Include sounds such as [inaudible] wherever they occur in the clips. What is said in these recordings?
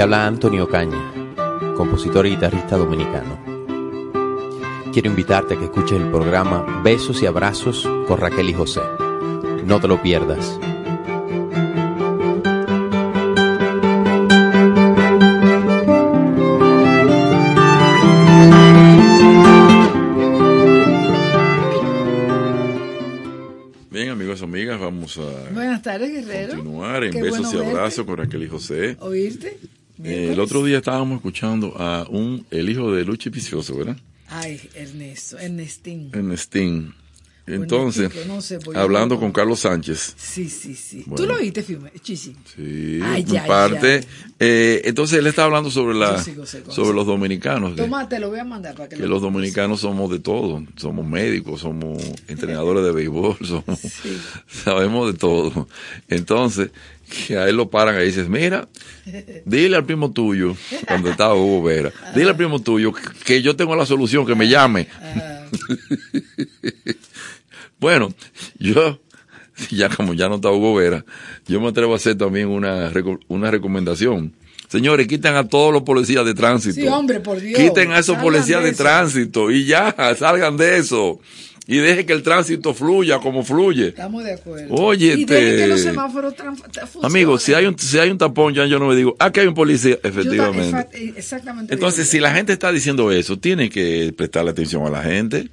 Te habla Antonio Caña, compositor y guitarrista dominicano. Quiero invitarte a que escuches el programa Besos y Abrazos con Raquel y José. No te lo pierdas. Buenas tardes, Guerrero. Continuar en besos y abrazos con Raquel y José. ¿Oírte? Eh, el otro día estábamos escuchando a un el hijo de Luchi Vicioso, ¿verdad? Ay, Ernesto, Ernestín. Ernestín. Entonces, hablando con Carlos Sánchez. Sí, sí, sí. ¿Tú lo oíste, filme? Sí, sí en parte. Eh, entonces, él está hablando sobre la sobre los dominicanos. Toma, te lo voy a mandar para que, que los dominicanos somos de todo. Somos médicos, somos entrenadores de béisbol, [laughs] somos, sabemos de todo. Entonces, que a él lo paran y dices, mira, dile al primo tuyo, cuando estaba Hugo Vera, dile al primo tuyo que yo tengo la solución, que me llame. [laughs] Bueno, yo, [laughs] ya como ya no está Hugo Vera, yo me atrevo a hacer también una, una recomendación. Señores, quiten a todos los policías de tránsito. Sí, hombre, por Dios. Quiten a esos policías de, tránsito y ya, salgan de eso. Y dejen que el tránsito fluya como fluye. Estamos de acuerdo. Oye, y que los semáforos Amigos, si hay un si hay un tapón, ya yo no me digo, ah, que hay un policía, efectivamente. exactamente. Entonces, si la gente está diciendo eso, tiene que prestarle atención a la gente.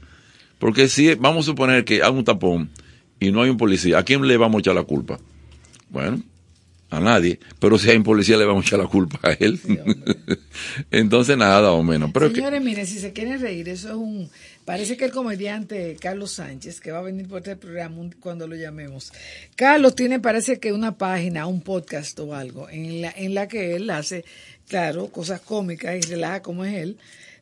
Porque si vamos a suponer que hay un tapón y no hay un policía, ¿a quién le vamos a echar la culpa? Bueno, a nadie. Pero si hay un policía, le vamos a echar la culpa a él. [laughs] Entonces, nada o menos. Pero Señores, miren, si se quieren reír, eso es un. Parece que el comediante Carlos Sánchez, que va a venir por este programa cuando lo llamemos. Carlos tiene, parece que una página, un podcast o algo, en la, en la que él hace, claro, cosas cómicas y relaja como es él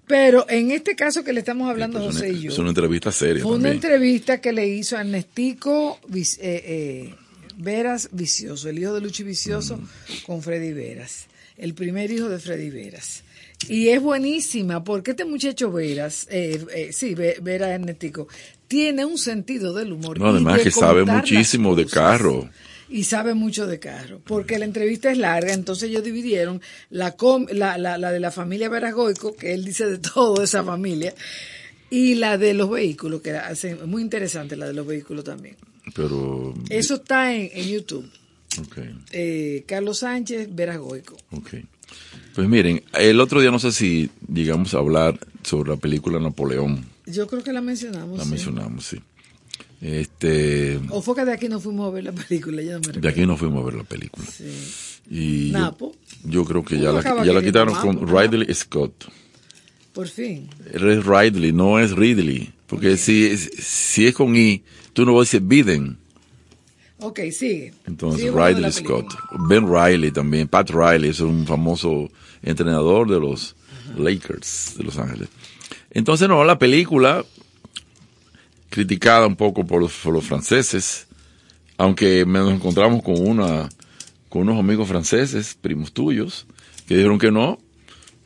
pero en este caso que le estamos hablando a José y yo. Es una entrevista seria. Fue una entrevista que le hizo a Ernestico eh, eh, Veras Vicioso, el hijo de Luchi Vicioso, mm. con Freddy Veras. El primer hijo de Freddy Veras. Y es buenísima porque este muchacho Veras, eh, eh sí, Veras Ernestico, tiene un sentido del humor. No, además que sabe muchísimo de carro y sabe mucho de carro, porque la entrevista es larga, entonces ellos dividieron la, la, la, la de la familia Veragoico, que él dice de [laughs] todo esa familia, y la de los vehículos, que hace muy interesante la de los vehículos también. Pero eso está en, YouTube. Eh, Carlos Sánchez Veragoico. Okay. Pues miren, el otro día no sé si llegamos a hablar sobre la película Napoleón. Yo creo que la mencionamos. La mencionamos, sí. Este, ¿O fue que de aquí no fuimos a ver la película? Ya de aquí no fuimos a ver la película. Y Napo. Yo, creo que ya la, ya la quitaron con Ridley Scott. Por fin. Es Ridley, no es Ridley. Porque si, si es con I, tú no vas a decir Biden. Ok, sigue. Entonces, Ridley Scott. Ben Riley también. Pat Riley es un famoso entrenador de los Lakers de Los Ángeles. Entonces, no, la película criticada un poco por los, franceses, aunque nos encontramos con una con unos amigos franceses, primos tuyos, que dijeron que no,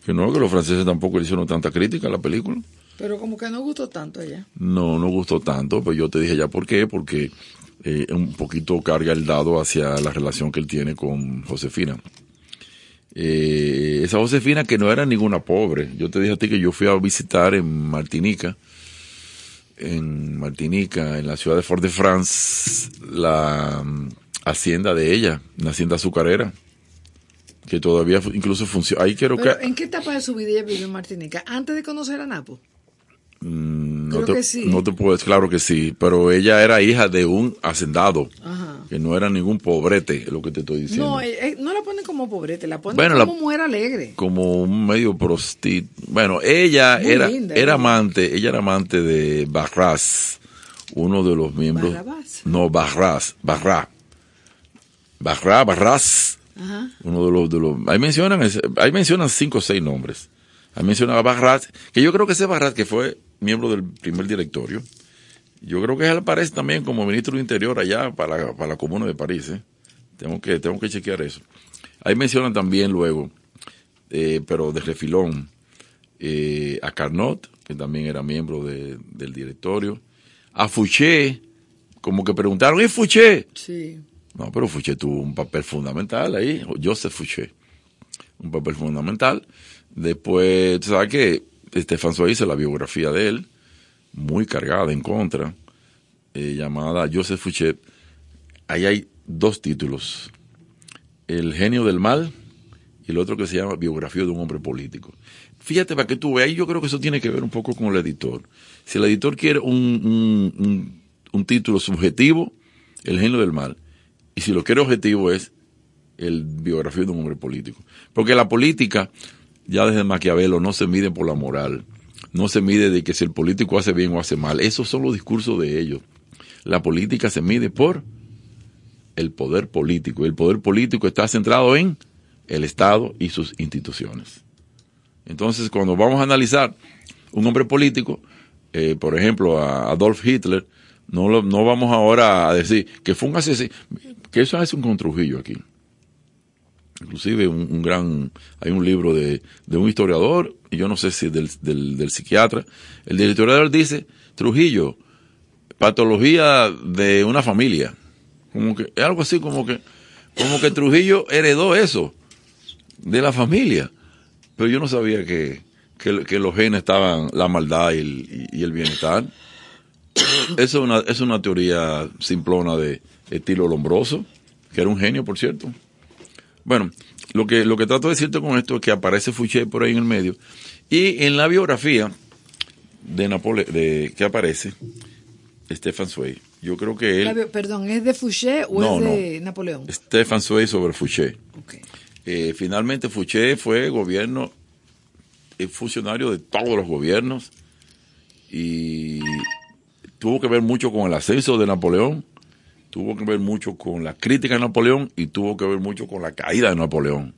que no, que los franceses tampoco le hicieron tanta crítica a la película. Pero como que no gustó tanto ella. No, no gustó tanto, pues yo te dije ya por qué, porque eh, un poquito carga el dado hacia la relación que él tiene con Josefina. Eh, esa Josefina que no era ninguna pobre. Yo te dije a ti que yo fui a visitar en Martinica en Martinica, en la ciudad de Fort-de-France, la mm, hacienda de ella, una hacienda azucarera, que todavía incluso funciona. Ahí quiero que... ¿En qué etapa de su vida ella vivió en Martinica? ¿Antes de conocer a Napo? Mm, no, te, no te puedo claro que sí, pero ella era hija de un hacendado, que no era ningún pobrete, es lo que te estoy diciendo. No, eh, eh, no la ponen como pobrete, la ponen como mujer alegre. Como un medio prostit. Bueno, ella era, era amante, ella era amante de Barras, uno de los miembros. No, Barras, Barra. Barra, Barras. Uno de los, de los, ahí mencionan, ahí mencionan cinco o seis nombres. Ahí mencionan a Barras, que yo creo que ese Barras que fue miembro del primer directorio. Yo creo que él aparece también como ministro de Interior allá para, para la Comuna de París. ¿eh? Tengo, que, tengo que chequear eso. Ahí mencionan también luego, eh, pero de refilón, eh, a Carnot, que también era miembro del directorio. A Fouché, como que preguntaron, ¿y Fouché? Sí. No, pero Fouché tuvo un papel fundamental ahí, Joseph Fouché. un papel fundamental. Después, ¿sabes qué? Estefan hizo la biografía de él, muy cargada en contra, eh, llamada Joseph Fouché. Ahí hay dos títulos. El genio del mal y el otro que se llama Biografía de un hombre político. Fíjate para que tú veas, yo creo que eso tiene que ver un poco con el editor. Si el editor quiere un, un título subjetivo, el genio del mal, y si lo quiere objetivo es el biografía de un hombre político. Porque la política, ya desde Maquiavelo, no se mide por la moral, no se mide de que si el político hace bien o hace mal. Esos son los discursos de ellos. La política se mide por el poder político. Y el poder político está centrado en el Estado y sus instituciones. Entonces, cuando vamos a analizar un hombre político, eh, por ejemplo, a Adolf Hitler, no, no vamos ahora a decir que fue un asesino, que eso es un contrujillo aquí. Inclusive un, gran, hay un libro de, de, un historiador, y yo no sé si del, del, del psiquiatra, el del historiador dice, Trujillo, patología de una familia. Como que, es algo así como que, como que Trujillo heredó eso de la familia. Pero yo no sabía que, que, los genes estaban la maldad y el, y el bienestar. Eso es una, es una teoría simplona de estilo Lombroso, que era un genio, por cierto. Bueno, lo que, lo que trato de decirte con esto es que aparece Fouché por ahí en el medio. Y en la biografía de Napole de que aparece, Stefan Zweig, yo creo que él... perdón, ¿es de Fouché o es de Napoleón? Stefan Zweig sobre Fouché. Eh, finalmente Fouché fue gobierno, funcionario de todos los gobiernos y tuvo que ver mucho con el ascenso de Napoleón tuvo que ver mucho con la crítica de Napoleón y tuvo que ver mucho con la caída de Napoleón.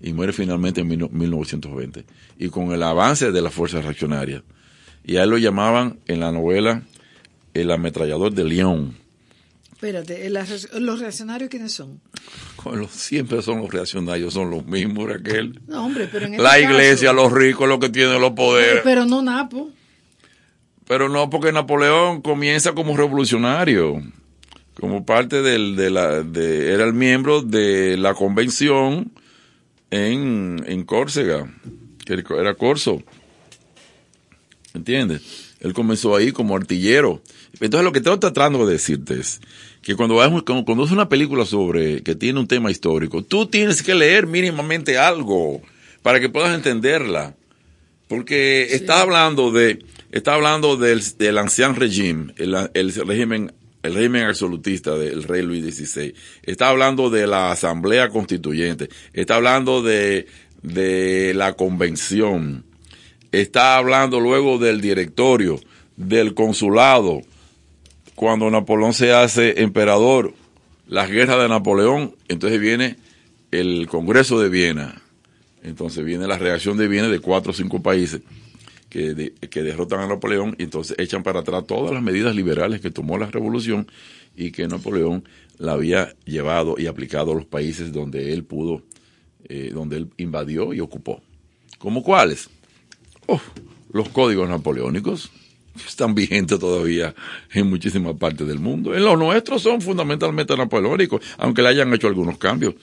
Y muere finalmente en 1920. Y con el avance de las fuerzas reaccionarias. Y a él lo llamaban en la novela el ametrallador de León. Espérate, ¿los reaccionarios quiénes son? [laughs] siempre son los reaccionarios, son los mismos, Raquel. No, hombre, pero en este La iglesia, los ricos, los que tienen los poderes. Pero no Napo. Pero no, porque Napoleón comienza como revolucionario como parte del, de la, de, era el miembro de la convención en, en Córcega, que era Corso. ¿Entiendes? Él comenzó ahí como artillero. Entonces lo que estoy tratando de decirte es que cuando, cuando es una película sobre, que tiene un tema histórico, tú tienes que leer mínimamente algo para que puedas entenderla. Porque está hablando de, está hablando del, del ancien régimen, el, el régimen el régimen absolutista del rey Luis XVI, está hablando de la asamblea constituyente, está hablando de, de la convención, está hablando luego del directorio, del consulado, cuando Napoleón se hace emperador, las guerras de Napoleón, entonces viene el Congreso de Viena, entonces viene la reacción de Viena de cuatro o cinco países que, derrotan a Napoleón y entonces echan para atrás todas las medidas liberales que tomó la revolución y que Napoleón la había llevado y aplicado a los países donde él pudo, eh, donde él invadió y ocupó. ¿Como cuáles? los códigos napoleónicos están vigentes todavía en muchísimas partes del mundo. En los nuestros son fundamentalmente napoleónicos, aunque le hayan hecho algunos cambios.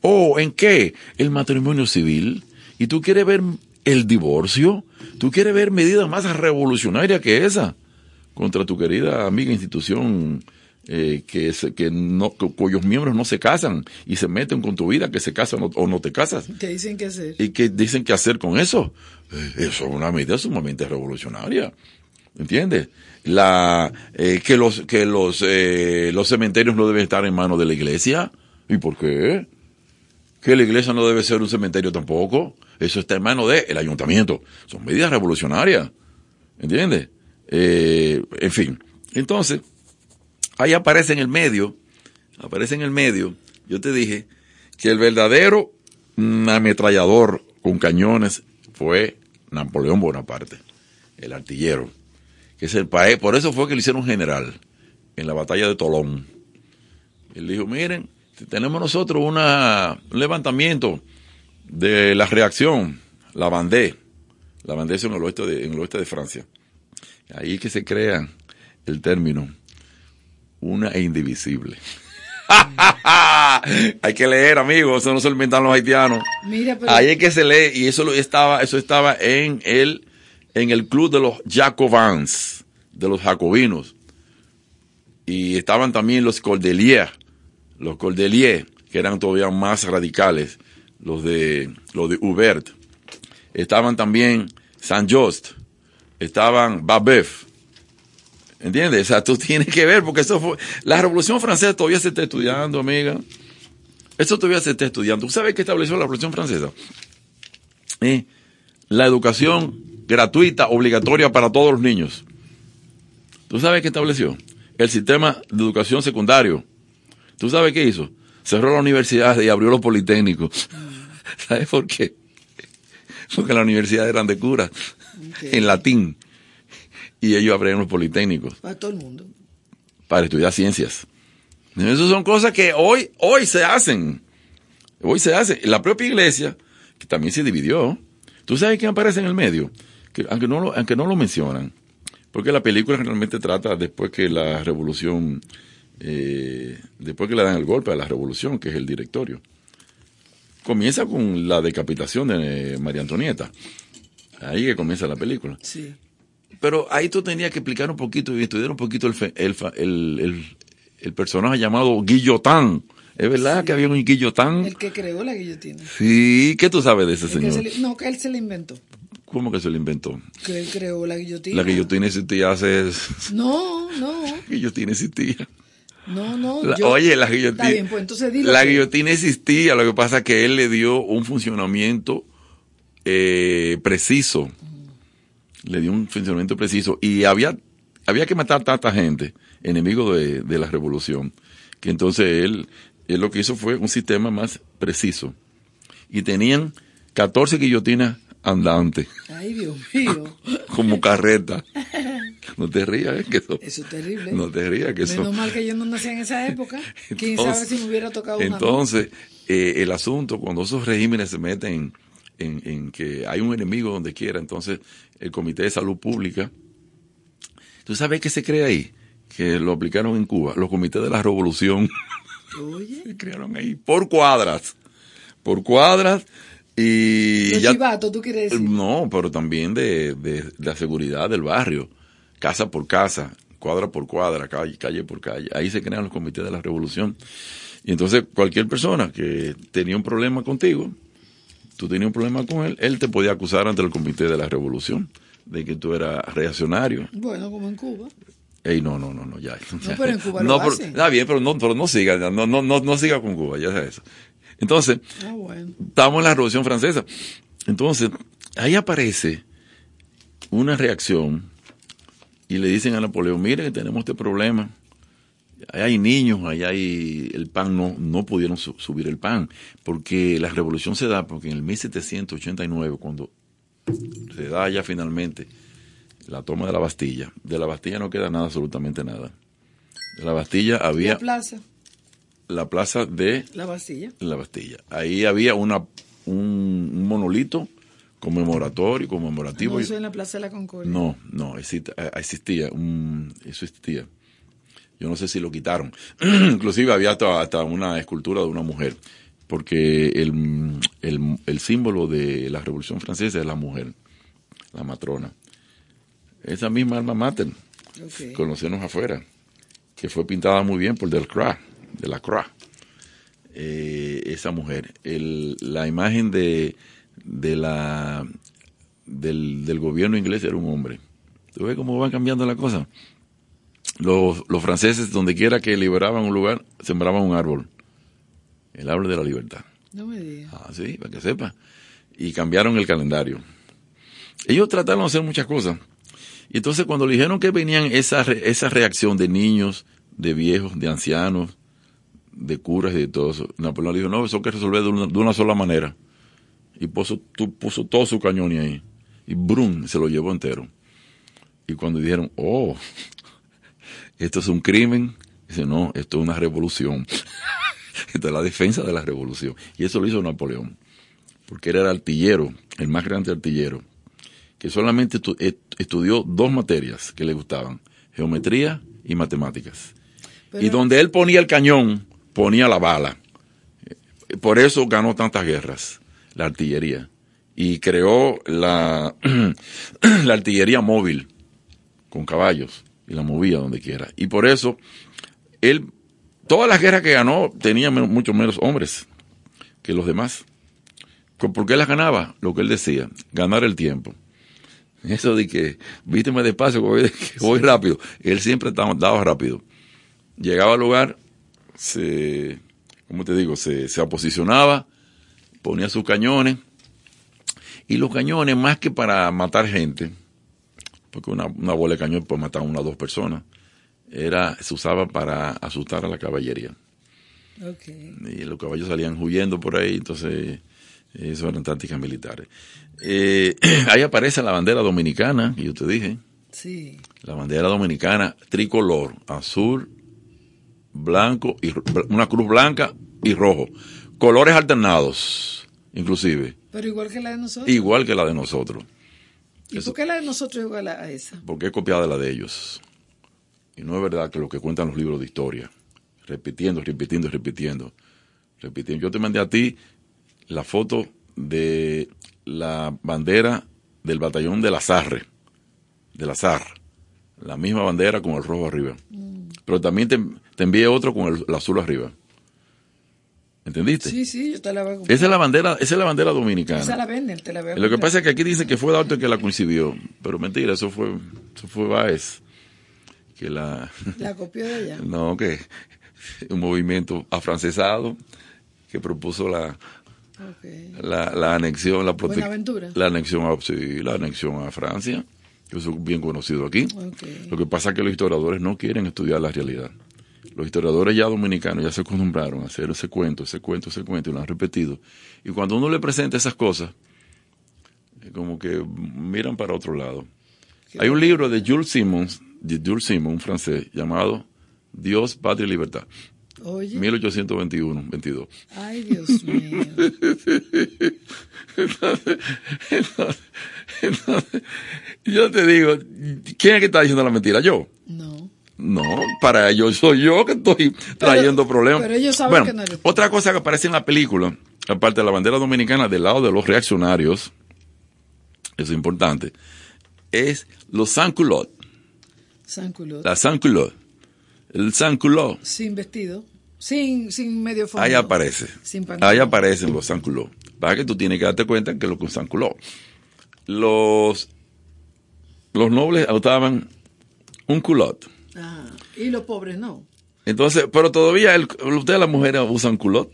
¿O en qué? El matrimonio civil. ¿Y tú quieres ver el divorcio? ¿Tú quieres ver medidas más revolucionarias que esa contra tu querida amiga institución eh, que, que no, cuyos miembros no se casan y se meten con tu vida, que se casan o, no te casas? ¿Qué dicen que hacer? ¿Y qué dicen que hacer con eso? Eh, eso es una medida sumamente revolucionaria. ¿Entiendes? La, eh, que los, que los, los cementerios no deben estar en manos de la iglesia. ¿Y por qué? Que la iglesia no debe ser un cementerio tampoco. Eso está en manos del ayuntamiento. Son medidas revolucionarias. ¿Entiendes? Eh, en fin. Entonces, ahí aparece en el medio, aparece en el medio, yo te dije que el verdadero ametrallador con cañones fue Napoleón Bonaparte, el artillero, que es el país, por eso fue que le hicieron general en la batalla de Tolón. Él dijo, miren, tenemos nosotros un levantamiento de la reacción, la Vendée. La Vendée es en el oeste de, en el oeste de Francia. Ahí que se crea el término una e indivisible. [laughs] Hay que leer, amigos, eso no se lo inventan los haitianos. Mira, pero... Ahí es que se lee y eso estaba, eso estaba en el, en el club de los Jacobins, de los jacobinos. Y estaban también los Cordeliers, los Cordeliers, que eran todavía más radicales, los de, los de Hubert. Estaban también Saint Just, estaban Babeuf, ¿Entiendes? O sea, tú [laughs] tienes que ver, porque eso fue. La Revolución Francesa todavía se está estudiando, amiga. Eso todavía se está estudiando. ¿Tú sabes qué estableció la Revolución Francesa? Eh, la educación gratuita, obligatoria para todos los niños. ¿Tú sabes qué estableció? El sistema de educación secundario. ¿Tú sabes qué hizo? Cerró la universidad y abrió los politécnicos. [laughs] [laughs] ¿Sabes por qué? Porque las universidades eran de cura, en latín y ellos abrieron los politécnicos. Para todo el mundo. Para estudiar ciencias. Esas son cosas que hoy, hoy se hacen. Hoy se hace. La propia iglesia, que también se dividió. ¿Tú sabes quién aparece en el medio? Que, aunque, no lo, aunque no lo mencionan. Porque la película generalmente trata después que la revolución, eh, después que le dan el golpe a la revolución, que es el directorio. Comienza con la decapitación de María Antonieta. Ahí que comienza la película. Sí. Pero ahí tú tenías que explicar un poquito y estudiar un poquito el, el, el, personaje llamado Guillotán. ¿Es verdad que había un guillotán? El que creó la guillotina. Sí, ¿qué tú sabes de ese señor? no, que él se la inventó. ¿Cómo que se lo inventó? Que él creó la guillotina. La guillotina existía hace... No, no. [laughs] La guillotina existía. No, no. oye, la guillotina... Está bien, pues entonces La guillotina existía, lo que pasa es que él le dio un funcionamiento eh, preciso le dio un funcionamiento preciso y había, había que matar tanta gente, enemigo de, la revolución, que entonces él, él lo que hizo fue un sistema más preciso. Y tenían 14 guillotinas andantes. Ay, Dios mío. [laughs] Como carreta. [laughs] No te rías, que eso. Eso es terrible. No te rías, que eso. Menos mal que yo no nací en esa época. [laughs] Quién sabe si me hubiera tocado una. Entonces, eh, el asunto, cuando esos regímenes se meten en, en, que hay un enemigo donde quiera, entonces el Comité de Salud Pública. ¿Tú sabes qué se crea ahí? Que lo aplicaron en Cuba, los comités de la revolución. Oye. [laughs] se crearon ahí por cuadras. Por cuadras. Y Los ya, ¿tú quieres decir? No, pero también de, de, la seguridad del barrio. Casa por casa, cuadra por cuadra, calle, calle por calle. Ahí se crean los comités de la revolución. Y entonces cualquier persona que tenía un problema contigo, tú tenías un problema con él, él te podía acusar ante el Comité de la Revolución de que tú eras reaccionario. Bueno, como en Cuba. Ey, no, no, no, no, ya. No, pero en Cuba [laughs] lo hacen. Está bien, pero no, pero no siga, no, no, no, no siga con Cuba, ya sabes eso. Entonces, ah, bueno. estamos en la Revolución Francesa. Entonces, ahí aparece una reacción y le dicen a Napoleón, mire que tenemos este problema hay niños, allá hay el pan, no, no pudieron subir el pan, porque la revolución se da porque en el 1789, cuando se da ya finalmente la toma de la Bastilla, de la Bastilla no queda nada, absolutamente nada. De la Bastilla había... La plaza. La plaza de... La Bastilla. La Bastilla. Ahí había una, un, monolito conmemoratorio, conmemorativo. No, eso en la Plaza de la Concordia. No, no, existía, existía un, eso existía yo no sé si lo quitaron. [clears throat] Inclusive había hasta, una escultura de una mujer, porque el, el, símbolo de la Revolución Francesa es la mujer, la matrona. Esa misma alma mater, conocemos afuera, que fue pintada muy bien por Delcroix, de la Croix. Eh, esa mujer. El, la imagen de, de la, del, del gobierno inglés era un hombre. ¿Tú ves cómo van cambiando las cosas? Los, los franceses, donde quiera que liberaban un lugar, sembraban un árbol. El árbol de la libertad. No me digas. Ah, sí, para que sepa. Y cambiaron el calendario. Ellos trataron de hacer muchas cosas. Y entonces cuando le dijeron que venían esa, esa reacción de niños, de viejos, de ancianos, de curas y de todo eso, Napoleón le dijo, no, eso hay que resolver de una, de una sola manera. Y puso, puso todo su cañón ahí. Y brum, se lo llevó entero. Y cuando dijeron, oh, [laughs] esto es un crimen. Dice, no, esto es una revolución. [laughs] esto es la defensa de la revolución. Y eso lo hizo Napoleón, porque era el artillero, el más grande artillero, que solamente estudió dos materias que le gustaban, geometría y matemáticas. y donde él ponía el cañón, ponía la bala. Por eso ganó tantas guerras, la artillería. Y creó la, [clears throat] la artillería móvil con caballos y la movía donde quiera. Y por eso, él, todas las guerras que ganó tenía mucho menos hombres que los demás. ¿Por qué las ganaba? Lo que él decía, ganar el tiempo. Eso de que, vísteme despacio, [laughs] que voy, rápido. Él siempre daba rápido. Llegaba al lugar, se, ¿cómo te digo? Se, se aposicionaba, ponía sus cañones. Y los cañones, más que para matar gente, porque una, una bola de cañón puede matar a una o dos personas, era, se usaba para asustar a la caballería. Y los caballos salían huyendo por ahí, entonces eso eran tácticas militares. Eh, [clears throat] ahí aparece la bandera dominicana, y yo te dije. Sí. La bandera dominicana tricolor, azul, blanco, y una cruz blanca y rojo. Colores alternados, inclusive. Pero igual que la de nosotros. Igual que la de nosotros. ¿Y por qué la de nosotros es igual a esa? Porque es copiada de la de ellos. Y no es verdad que lo que cuentan los libros de historia, repitiendo, repitiendo, repitiendo, repitiendo. Yo te mandé a ti la foto de la bandera del batallón de la Sarre, de la SAR, la misma bandera con el rojo arriba. Mm. Pero también te, te, envié otro con el, azul arriba. ¿Entendiste? Sí, sí, yo te la veo. Esa es la bandera, esa es la bandera dominicana. Esa la venden, te la veo. Lo que pasa es que aquí dicen que fue Dalton que la coincidió, pero mentira, eso fue, eso fue Baez que la [laughs] la copió de allá. no, que un movimiento afrancesado que propuso la la, la, anexión, la la anexión a, la anexión a Francia, que es bien conocido aquí. Lo que pasa es que los historiadores no quieren estudiar la realidad. Los historiadores ya dominicanos ya se acostumbraron a hacer ese cuento, ese cuento, ese cuento, y lo han repetido. Y cuando uno le presenta esas cosas, como que miran para otro lado. Hay un libro de Jules Simons, de Jules Simons, un francés, llamado Dios, Patria y Libertad. Oye. 1821, 22. Ay, Dios mío. [laughs] entonces, yo te digo, ¿quién es que está diciendo la mentira? ¿Yo? No. No, para ellos soy yo que estoy trayendo problemas. Pero ellos saben que no eres Otra cosa que aparece en la película, aparte de la bandera dominicana del lado de los reaccionarios, eso es importante, es los sans-culottes. Sans-culottes. La sans-culotte el sanculó. Sin vestido. Sin, sin medio fondo. Ahí aparece. Ahí aparecen los sanculó. Para que tú tienes que darte cuenta que lo que un sanculó. Los, los nobles adoptaban un culot. Ah, y los pobres no. Entonces, pero todavía el, ustedes las mujeres usan culot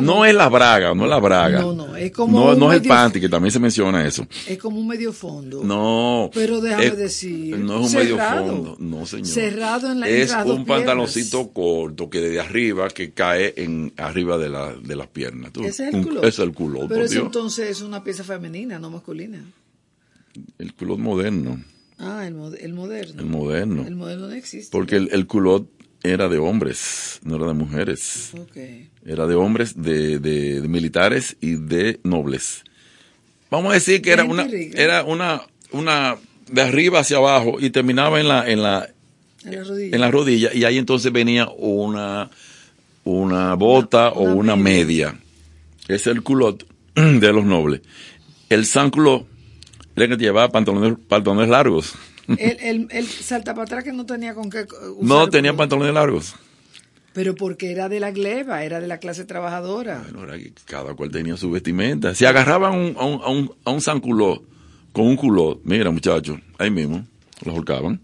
no. es la braga, no es la braga. No, no, es como. No, es el panty, que también se menciona eso. Es como un medio fondo. No. Pero déjame decir. No es un medio fondo, no, señor. Cerrado en la Es un pantaloncito corto que desde arriba, que cae en arriba de, la, de las piernas. Ese es el culo. Es el culo. Pero eso entonces es una pieza femenina, no masculina. El culot moderno. Ah, el, el moderno. El moderno. El moderno no existe. Porque el, el culot era de hombres, no era de mujeres. Okay. Era de hombres, de, de, militares y de nobles. Vamos a decir que era una, era una, una de arriba hacia abajo y terminaba en la, en la, en la rodilla. y ahí entonces venía una, una bota o una, media. Es el culot [clears throat] de los nobles. El san culot que llevaba pantalones, pantalones largos. El, [laughs] el, salta para atrás que no tenía con qué usar No tenía pantalones largos. Pero porque era de la gleba, era de la clase trabajadora. Bueno, era que cada cual tenía su vestimenta. Si agarraban un, a, un, a, un, a un sanculó con un culó, mira muchachos, ahí mismo, los holcaban.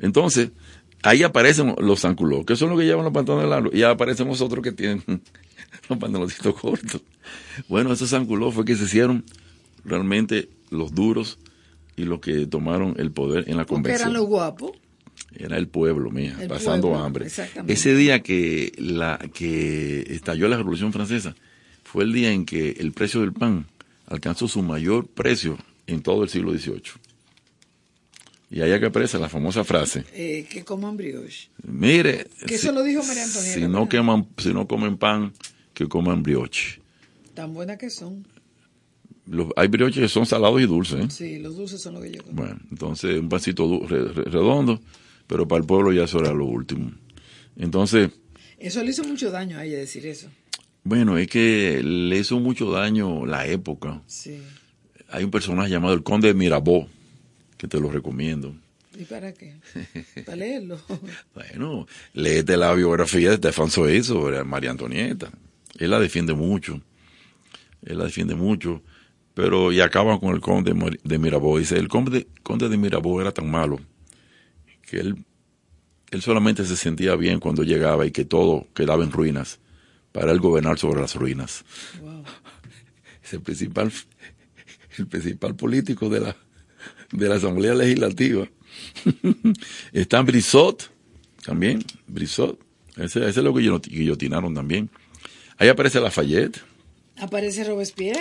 Entonces, ahí aparecen los sanculó, que son los que llevan los pantalones largos, y aparecen los otros que tienen [laughs] los pantaloncitos cortos. Bueno, esos sanculó fue que se hicieron realmente los duros y los que tomaron el poder en la convención. eran los guapos. Era el pueblo, mía, pasando hambre. Ese día que, la, que estalló la Revolución Francesa fue el día en que el precio del pan alcanzó su mayor precio en todo el siglo XVIII. Y ahí que aparece la famosa frase. Eh, que coman brioche. Mire. Que eso lo dijo María Antonieta. Si no, queman, si no comen pan, que coman brioche. Tan buenas que son hay brioches que son salados y dulces. ¿eh? Sí, los dulces son lo que yo como. Bueno, entonces un pancito redondo, pero para el pueblo ya eso era lo último. Entonces... Eso le hizo mucho daño a ella decir eso. Bueno, es que le hizo mucho daño la época. Sí. Hay un personaje llamado el Conde de Mirabeau, que te lo recomiendo. ¿Y para qué? [laughs] Para leerlo. bueno, léete la biografía de Stefan Zweig sobre María Antonieta. Él la defiende mucho. Él la defiende mucho. Pero, y acaban con el conde de Mirabeau. Dice, el conde, conde de Mirabeau era tan malo que él, él solamente se sentía bien cuando llegaba y que todo quedaba en ruinas para él gobernar sobre las ruinas. [laughs] Es el principal, el principal político de la, de la Asamblea Legislativa. [laughs] Está Brissot, también, Brissot. Ese, ese es lo que guillotinaron también. Ahí aparece Lafayette. Aparece Robespierre.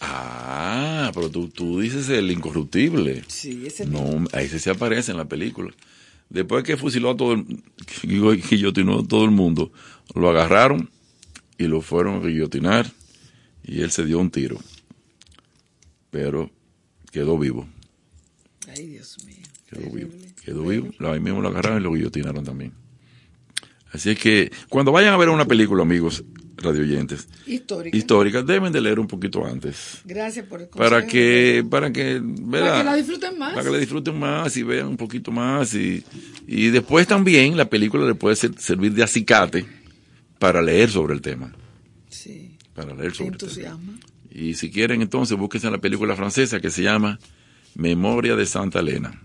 Ah, pero tú, tú dices el incorruptible. Sí, ese No, ahí se aparece en la película. Después que fusiló a todo el, [laughs] guillotinó a todo el mundo, lo agarraron y lo fueron a guillotinar y él se dio un tiro. Pero quedó vivo. Ay, Dios mío. Quedó vivo. Quedó vivo. Ahí mismo lo agarraron y lo guillotinaron también. Así es que cuando vayan a ver una película, amigos radioyentes, histórica. históricas, deben de leer un poquito antes. Gracias por el Para que, para que, Para que la disfruten más. Para que la disfruten más y vean un poquito más. Y, y después también la película le puede servir de acicate para leer sobre el tema. Sí. Para leer sobre el tema. Y si quieren, entonces búsquense la película francesa que se llama Memoria de Santa Elena,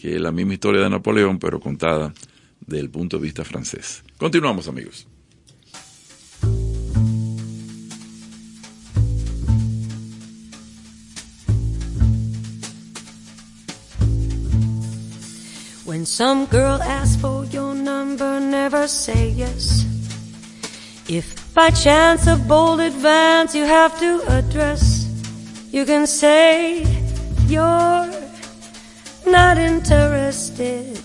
que es la misma historia de Napoleón, pero contada desde el punto de vista francés. Continuamos, amigos. When some girl asks for your number, never say yes. If by chance a bold advance you have to address, you can say you're not interested.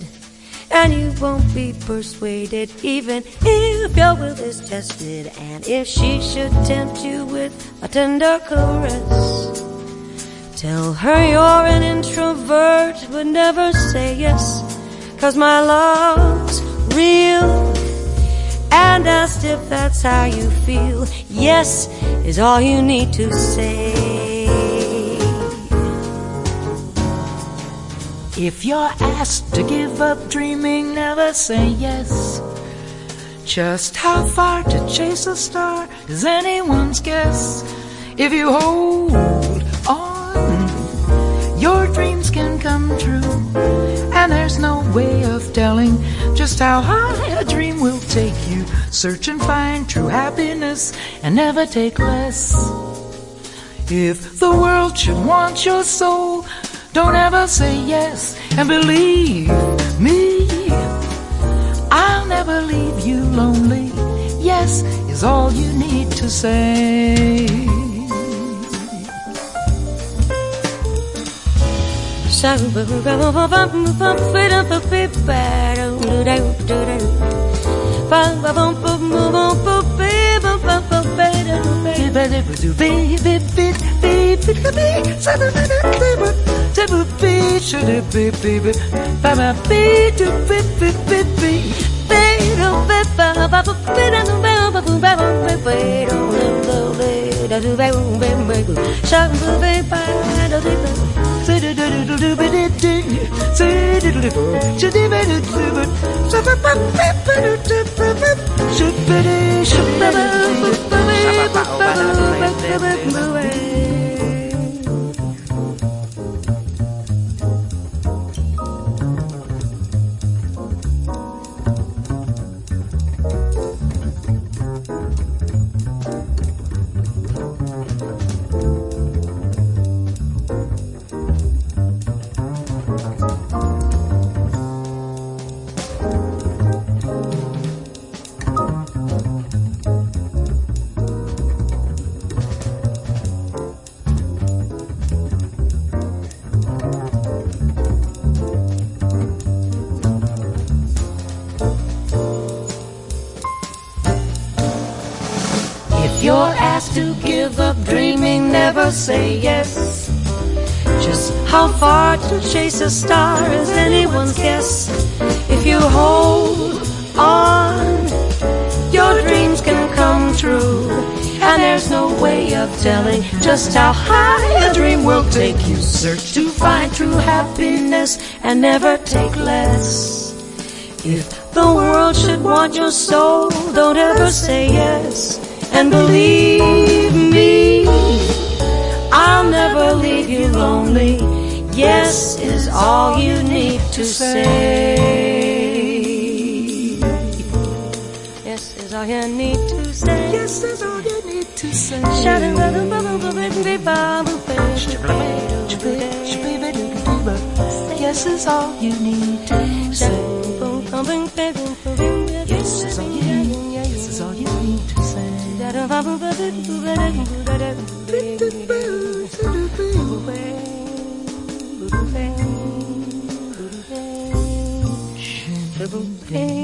And you won't be persuaded even if your will is tested. And if she should tempt you with a tender caress, tell her you're an introvert, but never say yes. Cause my love's real and asked if that's how you feel. Yes is all you need to say. If you're asked to give up dreaming, never say yes. Just how far to chase a star is anyone's guess. If you hold dreams can come true. And there's no way of telling just how high a dream will take you. Search and find true happiness and never take less. If the world should want your soul, don't ever say yes and believe me. I'll never leave you lonely. Yes is all you need to say. Shall we be by the river? Shabba Never say yes. Just how far to chase a star is anyone's guess. If you hold on, your dreams can come true. And there's no way of telling just how high a dream will take you. Search to find true happiness and never take less. If the world should want your soul, don't ever say yes. And believe me. I'll never leave you lonely. Yes is all you need to say. Yes is all you need to say. Yes is all you need to say. Bubble bubble bubble baby bubble Yes is all you need to say. Yes is all you need. Yes is all you need to say. be.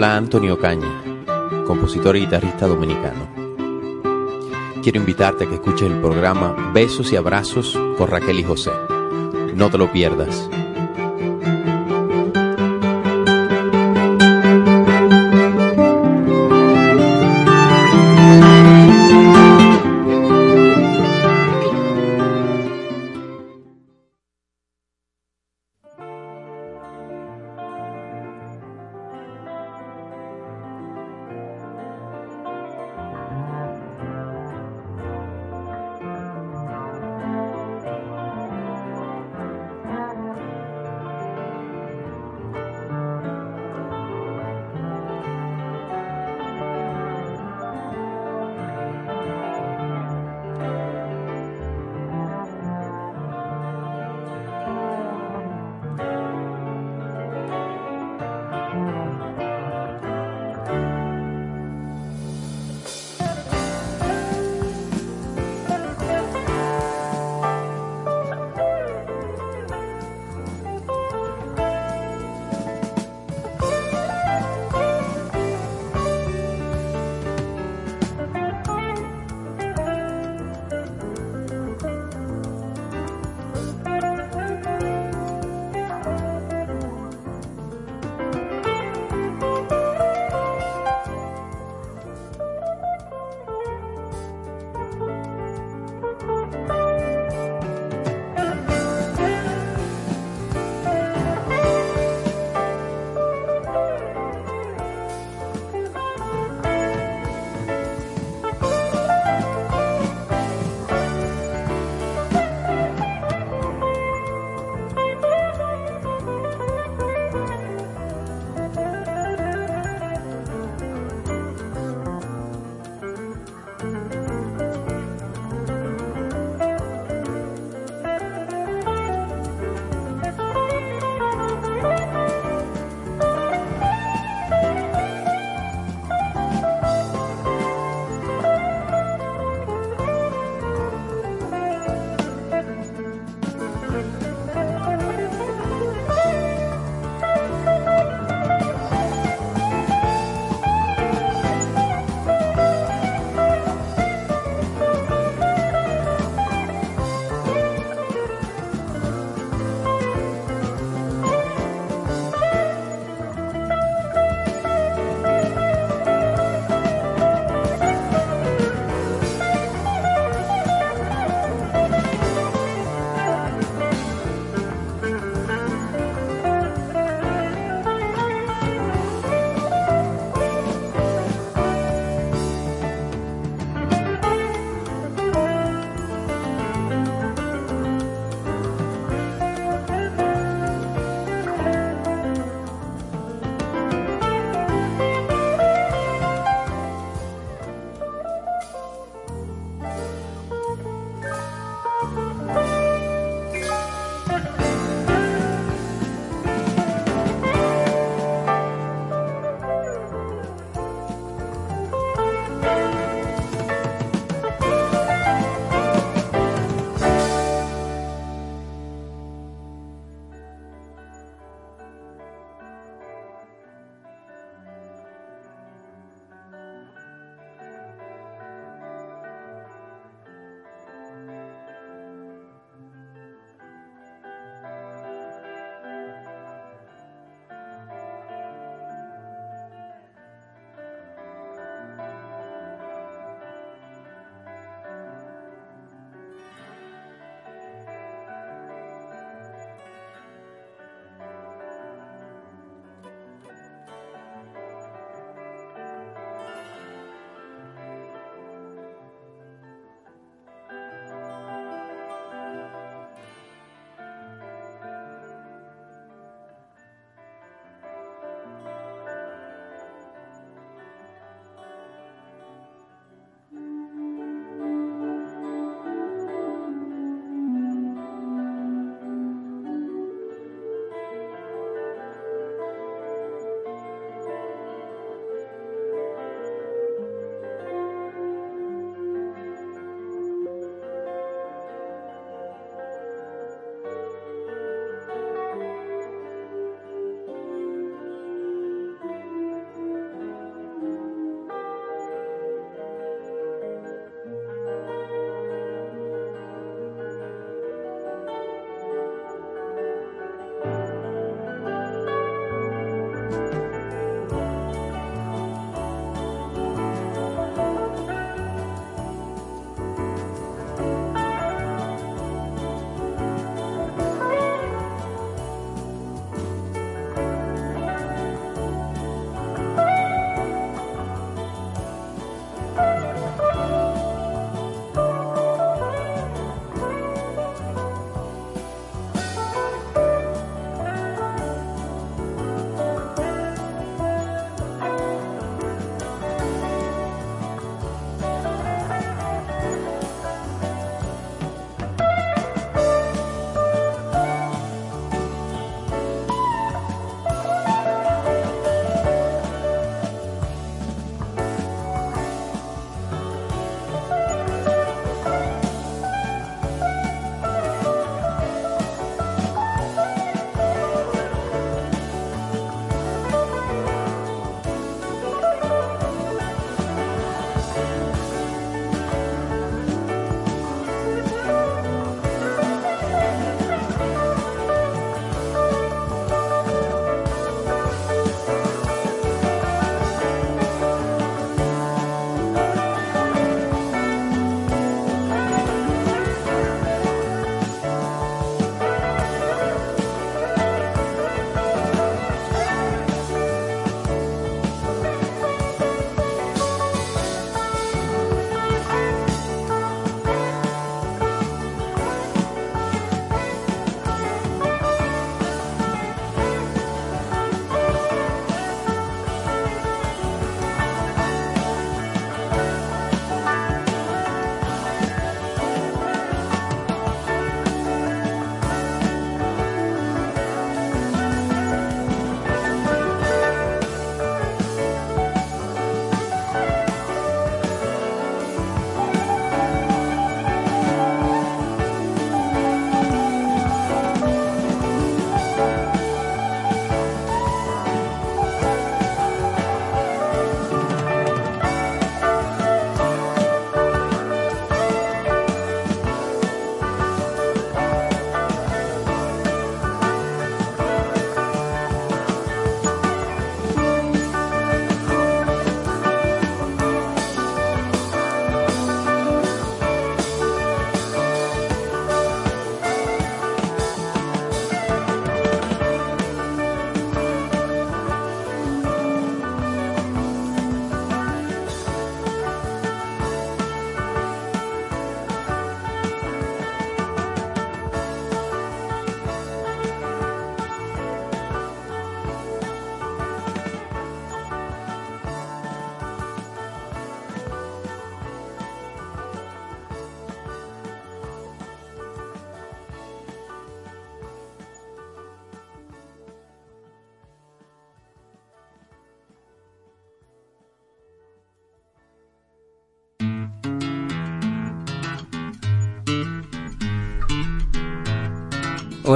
Habla Antonio Caña, compositor y guitarrista dominicano. Quiero invitarte a que escuches el programa Besos y Abrazos con Raquel y José. No te lo pierdas.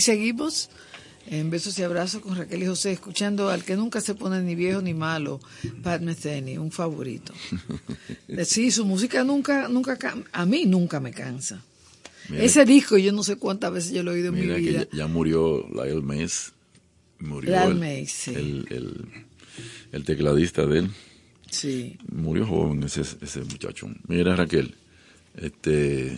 Aquí seguimos en Besos y Abrazos con Raquel y José, escuchando al que nunca se pone ni viejo ni malo, Pat Metheny, un favorito. [laughs] Sí, su música nunca, nunca, a mí nunca me cansa. Ese disco, yo no sé cuántas veces yo lo he oído en mi vida. ya, murió Lyle Mays. Murió Lyle el, Mays, sí. el, el, tecladista de él. Sí. Murió joven ese, ese muchacho. Mira, Raquel, este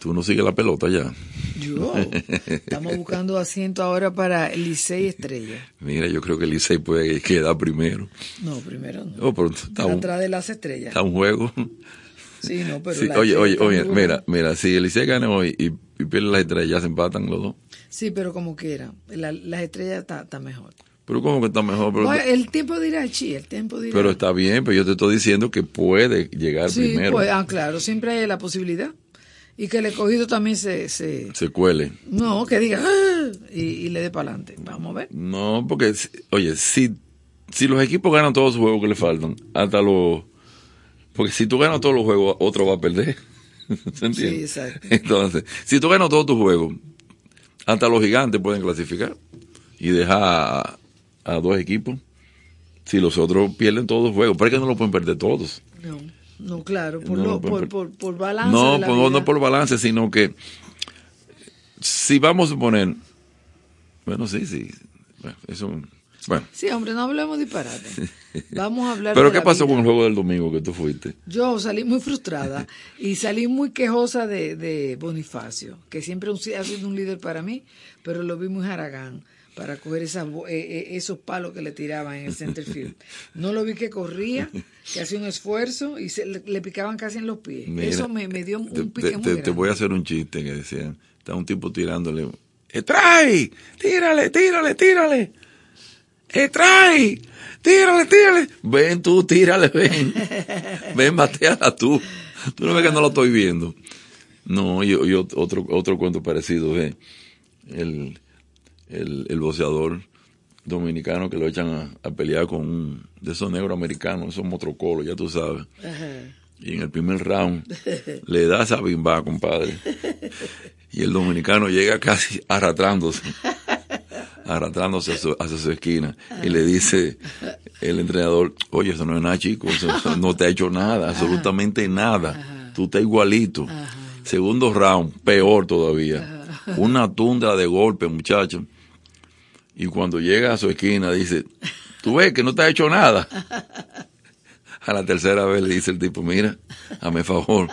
Tú no sigues la pelota ya. Yo. [laughs] Estamos buscando asiento ahora para Licey Estrella. Mira, yo creo que Licey puede quedar primero. No, primero no. Oh, pero está atrás de las estrellas. Está un juego. Sí, no, pero. oye, oye, oye, mira, mira, si Licey gana hoy y, pierde las estrellas, ya se empatan los dos. Sí, pero como quiera. las estrellas está, está mejor. Pero ¿cómo que está mejor? Pero, el tiempo dirá, chi, el tiempo dirá. Pero está bien, pero yo te estoy diciendo que puede llegar sí, primero. Pues, ah, claro, siempre hay la posibilidad y que el escogido también se... Se, se cuele. No, que diga ah", y, le dé para adelante. Vamos a ver. No, porque, oye, si, si los equipos ganan todos los juegos que le faltan, hasta los... Porque si tú ganas todos los juegos, otro va a perder. [laughs] ¿Se entiende? Sí, exacto. Entonces, si tú ganas todos tus juegos, hasta los gigantes pueden clasificar y dejar a, a dos equipos. Si los otros pierden todos los juegos, es que no lo pueden perder todos. No. No, claro, por, por, balance. No, no por balance, sino que si vamos a poner. Bueno, sí, sí. Bueno, eso. Bueno. Sí, hombre, no hablemos disparate. [laughs] Vamos a hablar. Pero ¿qué pasó con el juego del domingo que tú fuiste? Yo salí muy frustrada y salí muy quejosa de, de Bonifacio, que siempre ha sido un líder para mí, pero lo vi muy haragán para coger esas, eh, eh, esos palos que le tiraban en el center field. No lo vi que corría, que hacía un esfuerzo y se, le, picaban casi en los pies. Eso me, dio un pique te, te, voy a hacer un chiste que decían, está un tipo tirándole, ¡Trae! ¡Tírale, tírale, tírale! ¡Trae! ¡Tírale, tírale! Ven tú, tírale, ven. [laughs] ven, bateala tú. Tú no ves que no lo estoy viendo. No, y, otro, otro cuento parecido, ¿eh? El el, el boxeador dominicano que lo echan a, pelear con un de esos negros americanos, esos motrocolos, ya tú sabes. Y en el primer round [laughs] le da esa bimba, compadre. Y el dominicano llega casi arrastrándose, [laughs] arrastrándose hacia su, esquina. Y le dice el entrenador, oye, eso no es nada, chico, eso, no te ha hecho nada, absolutamente nada. Tú estás igualito. Segundo round, peor todavía. Una tundra de golpe, muchacho y cuando llega a su esquina dice, tú ves que no te ha hecho nada. [laughs] A la tercera vez le dice el tipo, mira, hazme favor,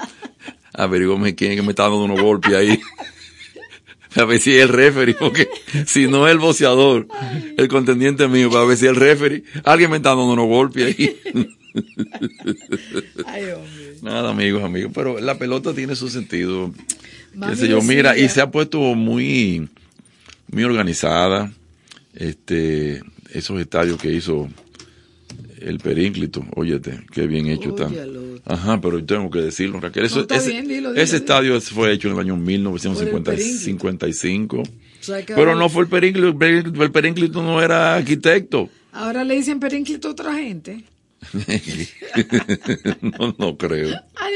averigüeme quién es que me está dando unos golpes ahí. [laughs] A ver si es el referee, porque si no es el boxeador, el contendiente mío, para ver si es el referee, alguien me está dando unos golpes ahí. [laughs] Nada, amigos, amigos, pero la pelota tiene su sentido. Qué sé yo, mira, y se ha puesto muy, muy organizada este, esos estadios que hizo el Perínclito, óyete, qué bien hecho está. Ajá, pero tengo que decirlo, Raquel. Eso, ese, estadio fue hecho en el año 1955. pero no fue el Perínclito, el Perínclito no era arquitecto. Ahora le dicen Perínclito a otra gente. [laughs] no, no creo. Ay,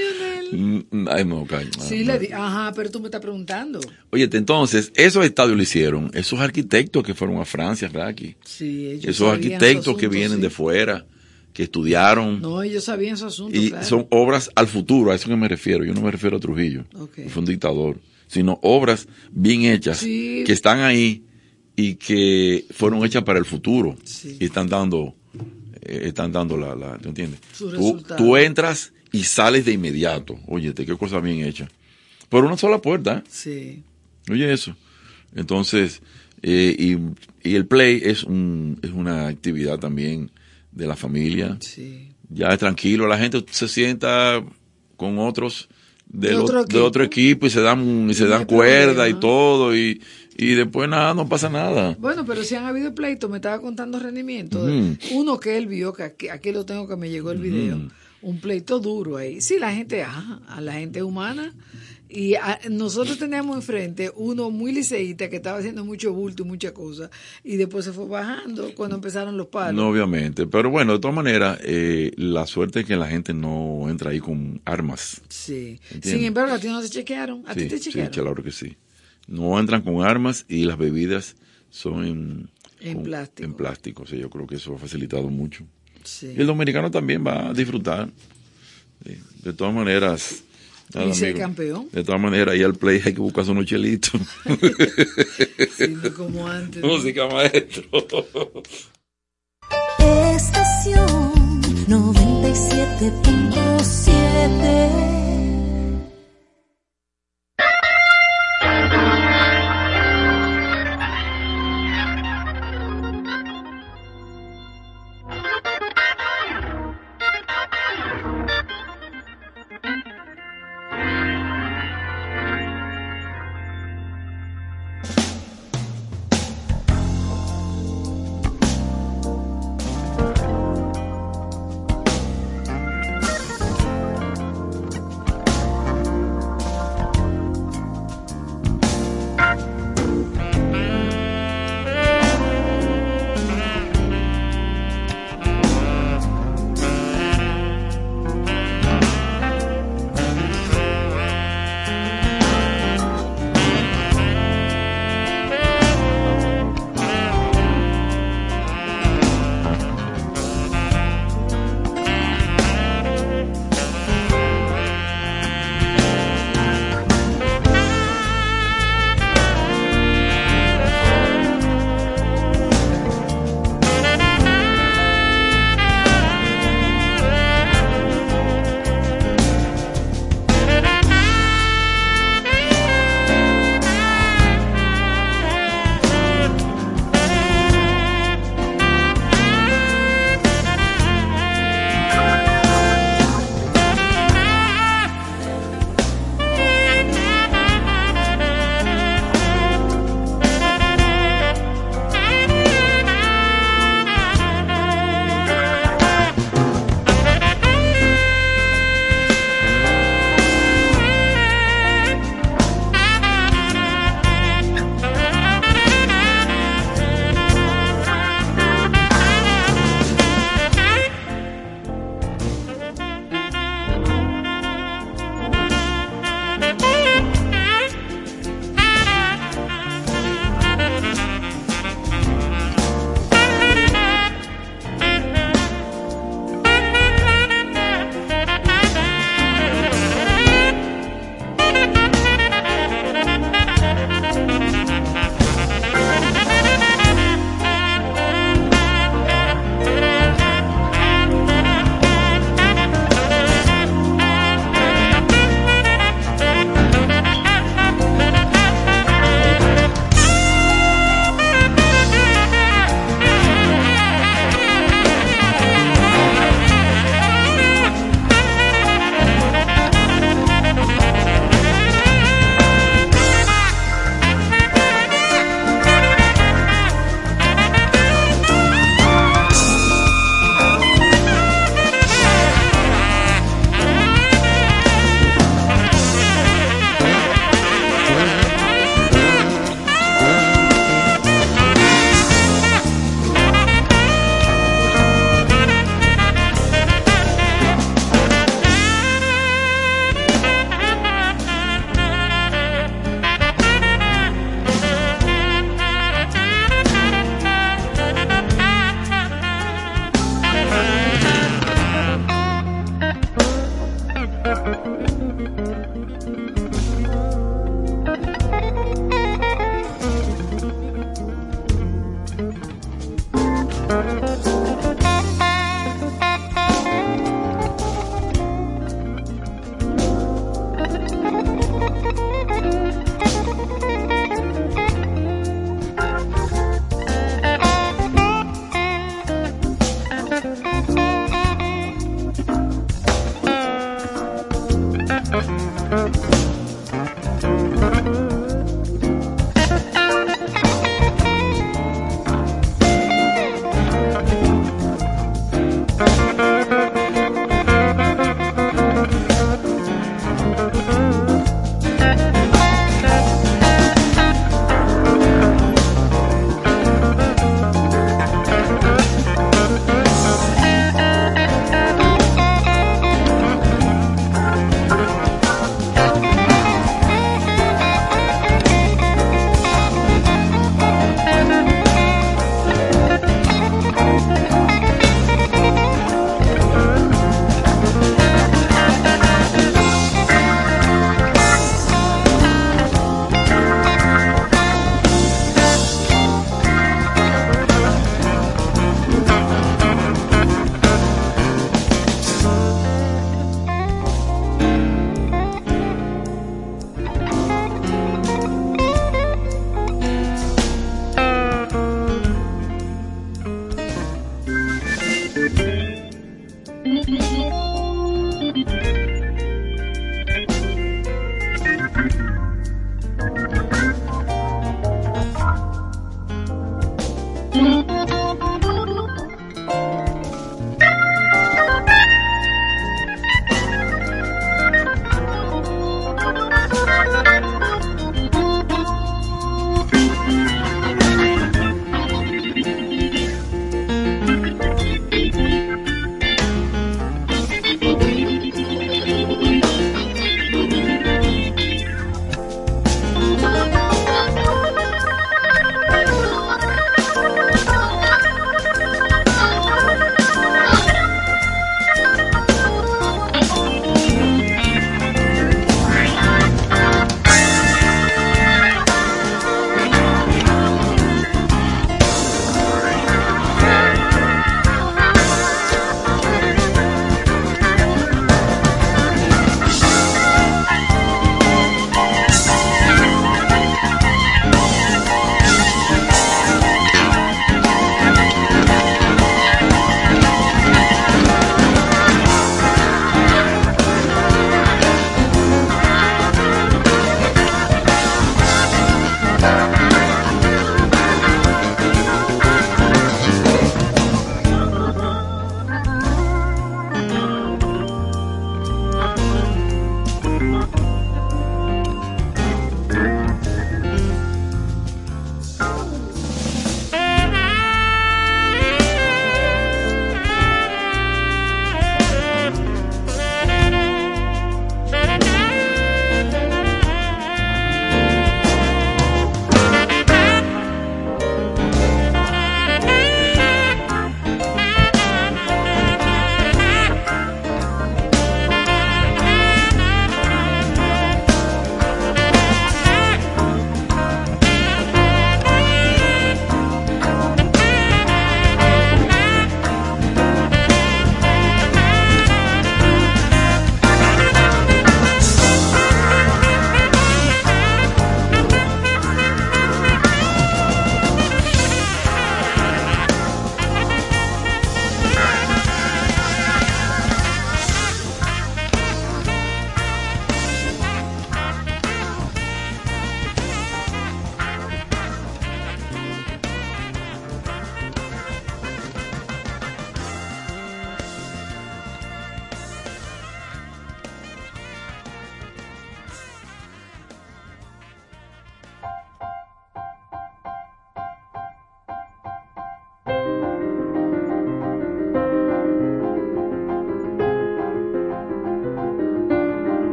Ay, no, Sí, le di, ajá, pero tú me estás preguntando. Oye, entonces, esos estadios lo hicieron, esos arquitectos que fueron a Francia, Raki. Sí, ellos Esos arquitectos que vienen de fuera, que estudiaron. No, ellos sabían esos asuntos. Y son obras al futuro, a eso que me refiero. Yo no me refiero a Trujillo, que fue un dictador, sino obras bien hechas, que están ahí y que fueron hechas para el futuro. Y están dando eh, están dando la, la ¿tú entiendes? Tú, tú, entras y sales de inmediato. Óyete, qué cosa bien hecha. Por una sola puerta. Sí. Oye eso. Entonces, eh, y, y, el play es, un, es una actividad también de la familia. Ya es tranquilo, la gente se sienta con otros del de otro, equipo. de otro equipo y se dan y se dan cuerda y todo y, y después nada, no pasa nada. Bueno, pero si han habido pleitos, me estaba contando rendimiento. Uno que él vio, que aquí, lo tengo que me llegó el video, un pleito duro ahí. Sí, la gente, a la gente humana y nosotros teníamos enfrente uno muy liceísta que estaba haciendo mucho bulto y muchas cosas. Y después se fue bajando cuando empezaron los palos. No, obviamente. Pero bueno, de todas maneras, eh, la suerte es que la gente no entra ahí con armas. Sí. Sin embargo, a ti no se chequearon. ¿A ti te chequearon? Sí, claro que sí. No entran con armas y las bebidas son en, en plástico. En plástico. O sea, yo creo que eso ha facilitado mucho. Sí. el dominicano también va a disfrutar. De todas maneras y ser campeón. De todas maneras, ahí al play hay que buscar unos chelitos. [laughs] sí, como antes. Música maestro. Estación 97.7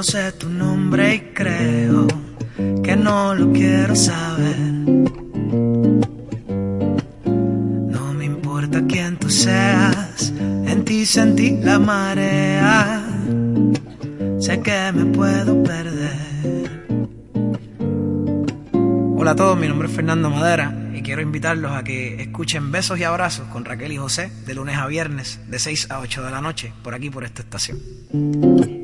No sé tu nombre y creo que no lo quiero saber. No me importa quién tú seas, en ti sentí la marea. Sé que me puedo perder. Hola a todos, mi nombre es Fernando Madera y quiero invitarlos a que escuchen Besos y Abrazos con Raquel y José de lunes a viernes de 6 a 8 de la noche por aquí por esta estación.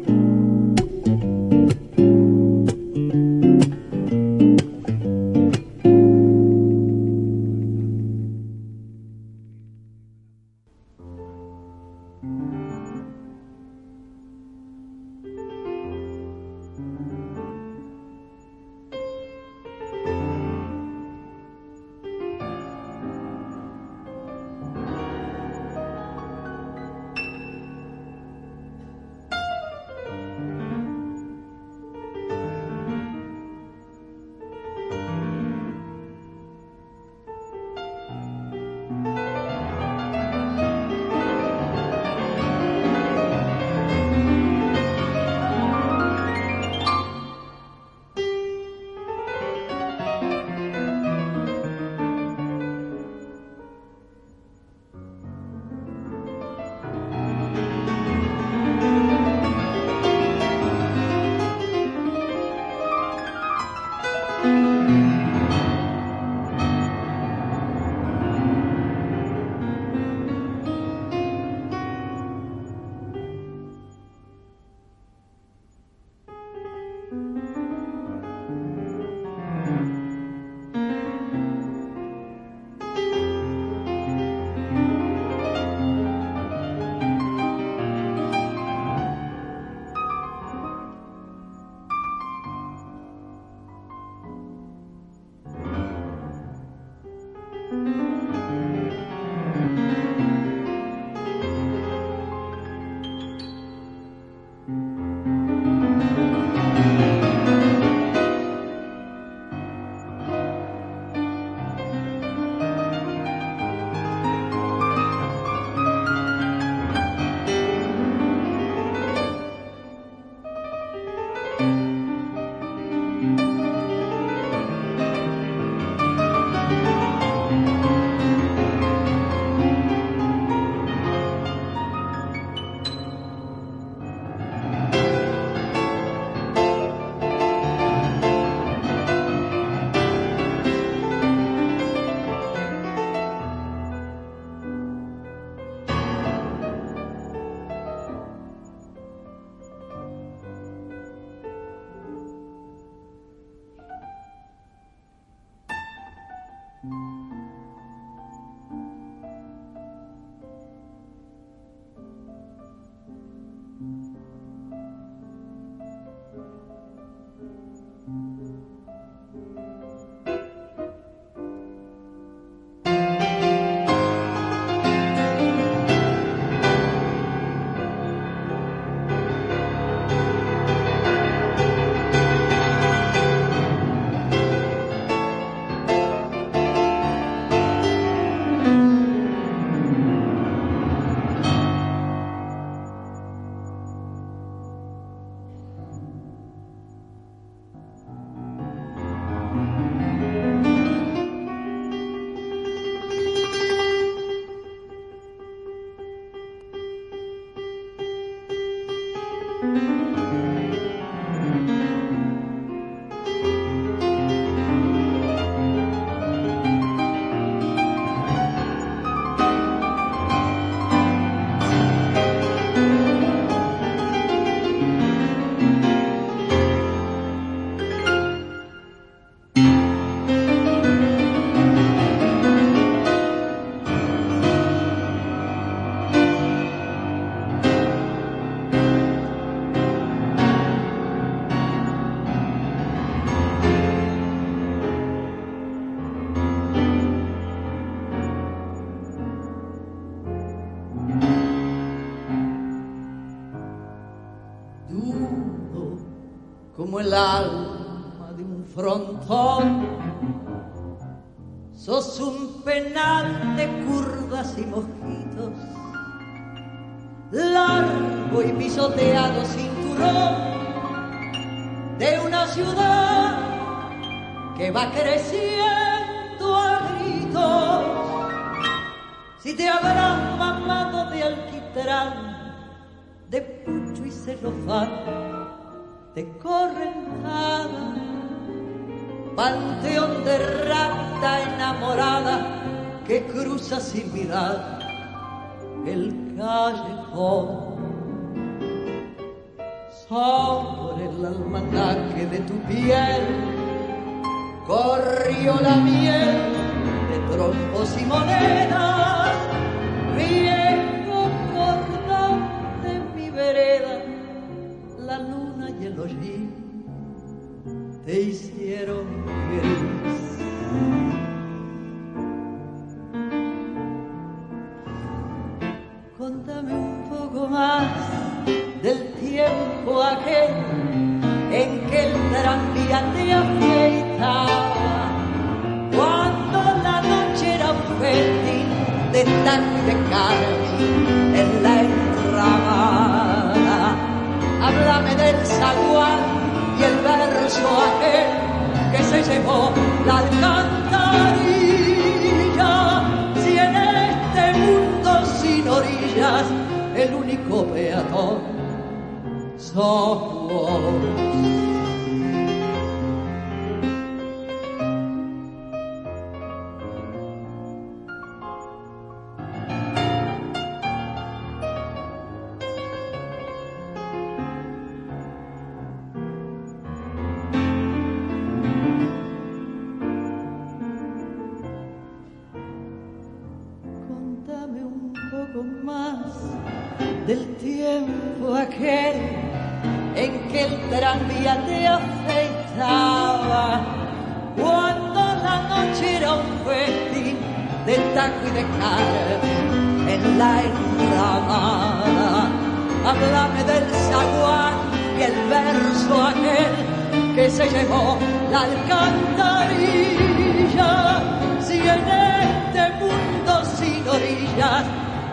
El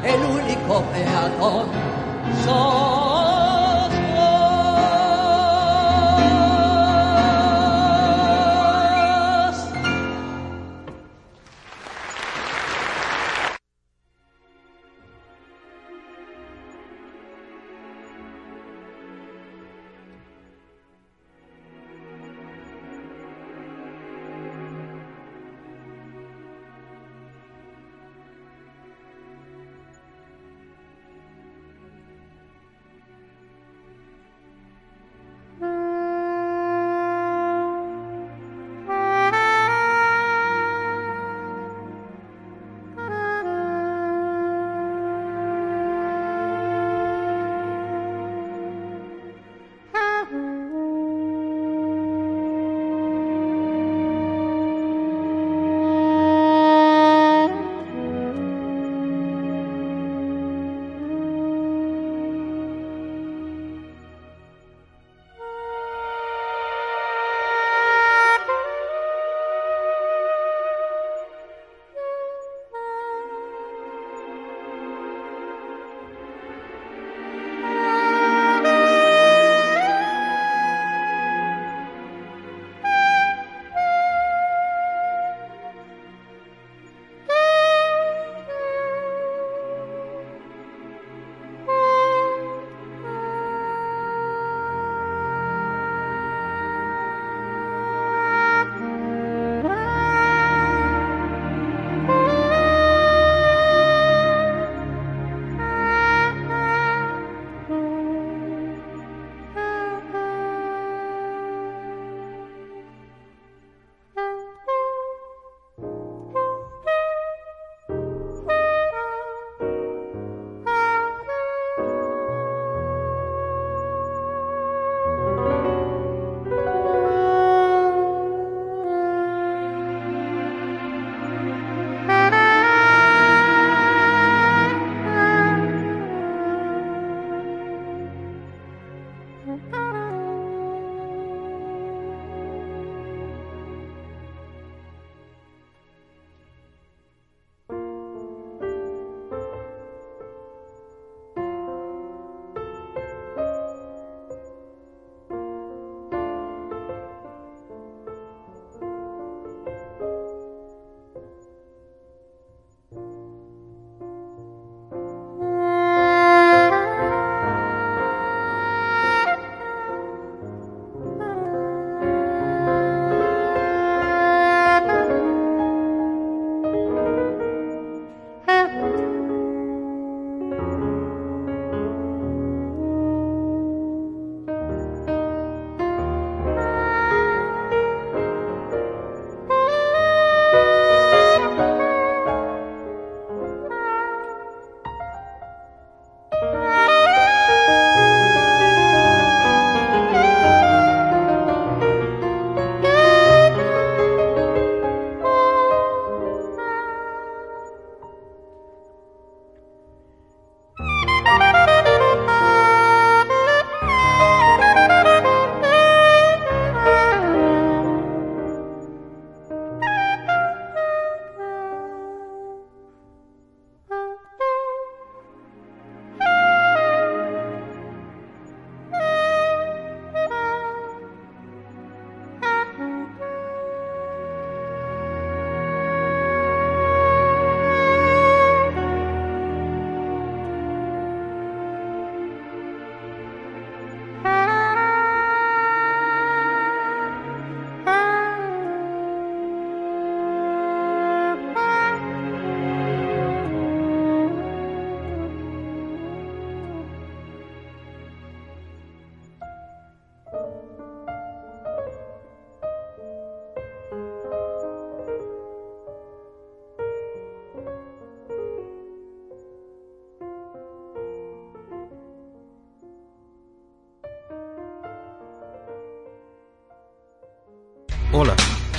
el único peatón. Sos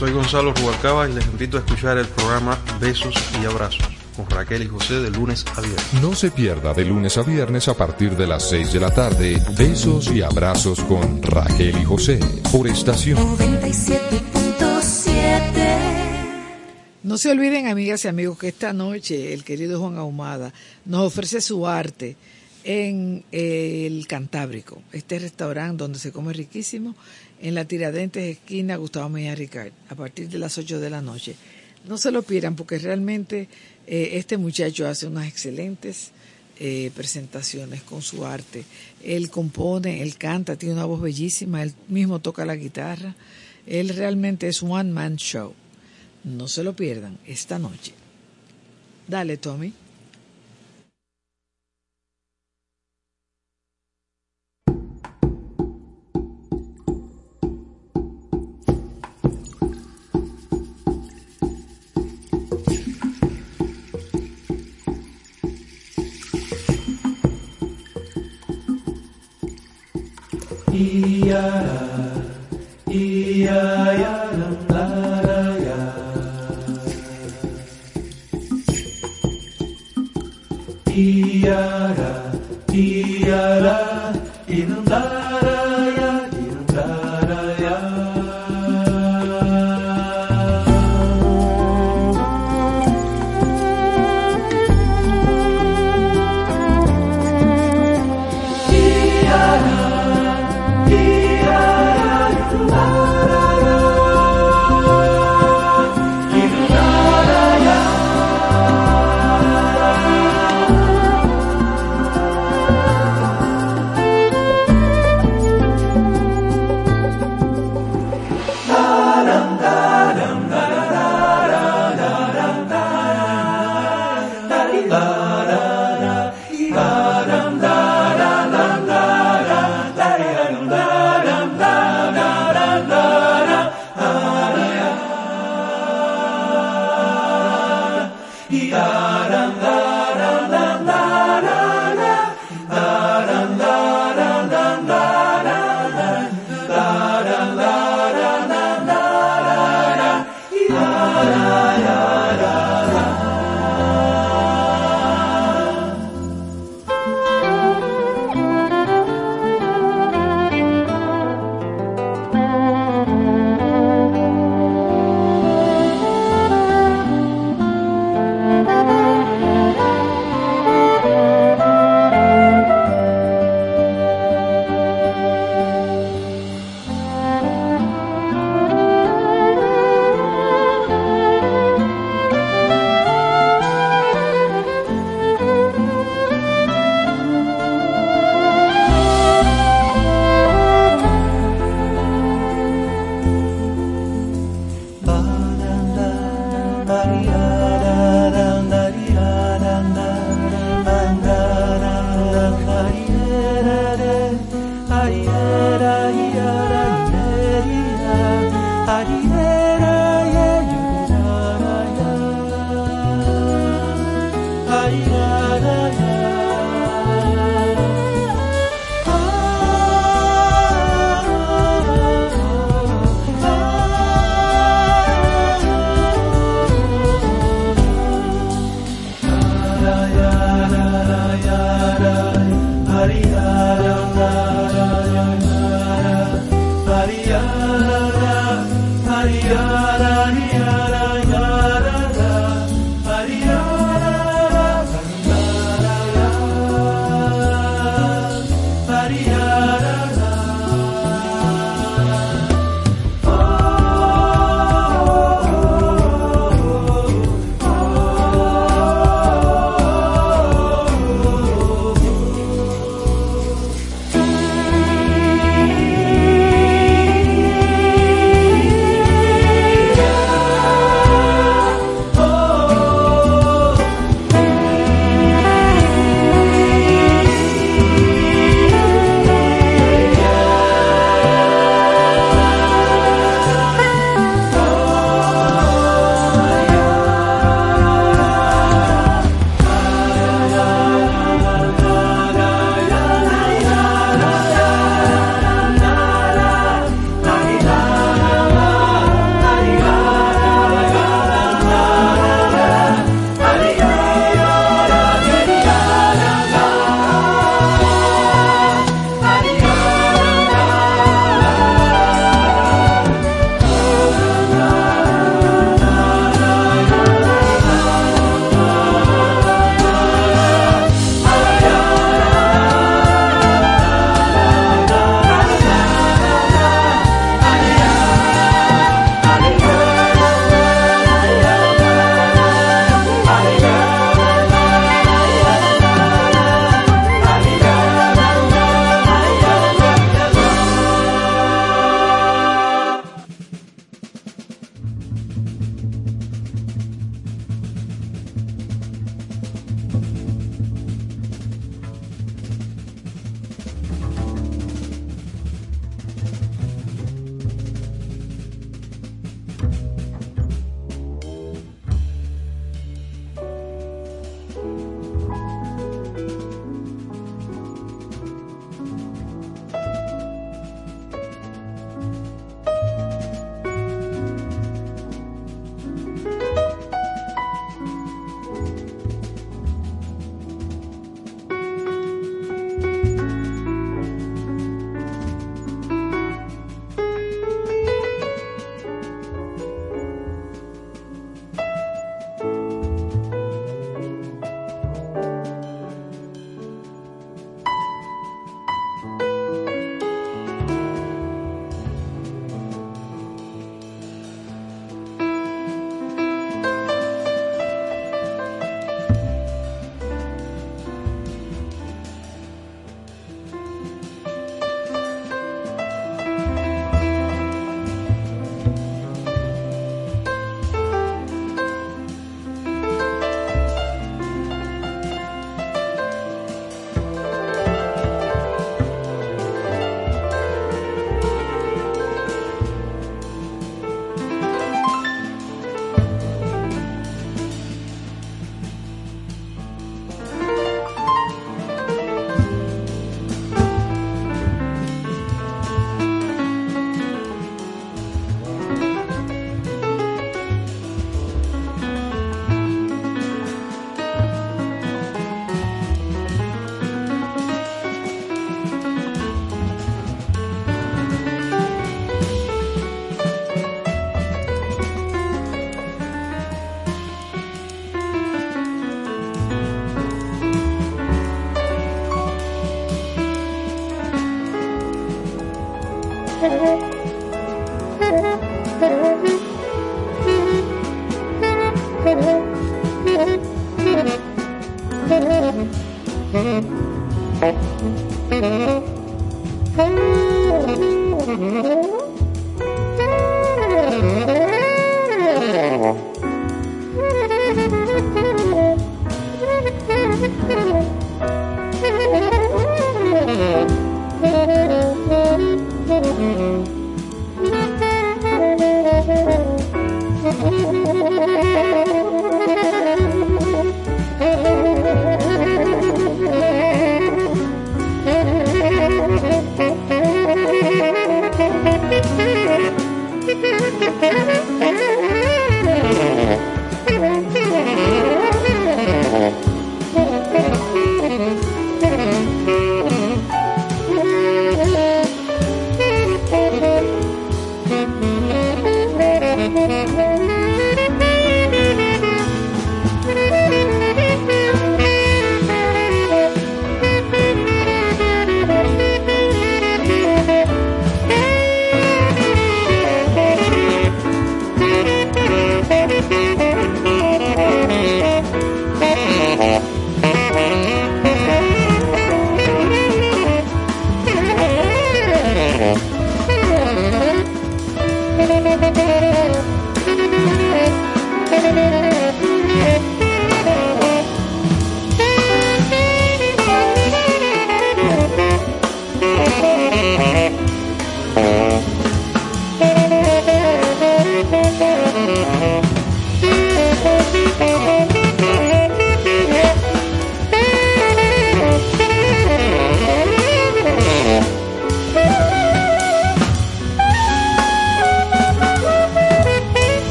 soy Gonzalo Rubalcaba y les invito a escuchar el programa Besos y Abrazos con Raquel y José de lunes a viernes. No se pierda de lunes a viernes a partir de las 6 de la tarde Besos y Abrazos con Raquel y José por estación 97.7. No se olviden, amigas y amigos, que esta noche el querido Juan Ahumada nos ofrece su arte en el Cantábrico, este restaurante donde se come riquísimo en la Tiradentes, esquina Gustavo Mejía Ricard, a partir de las 8 de la noche. No se lo pierdan porque realmente eh, este muchacho hace unas excelentes eh, presentaciones con su arte. Él compone, él canta, tiene una voz bellísima, él mismo toca la guitarra. Él realmente es un one man show. No se lo pierdan esta noche. Dale, Tommy.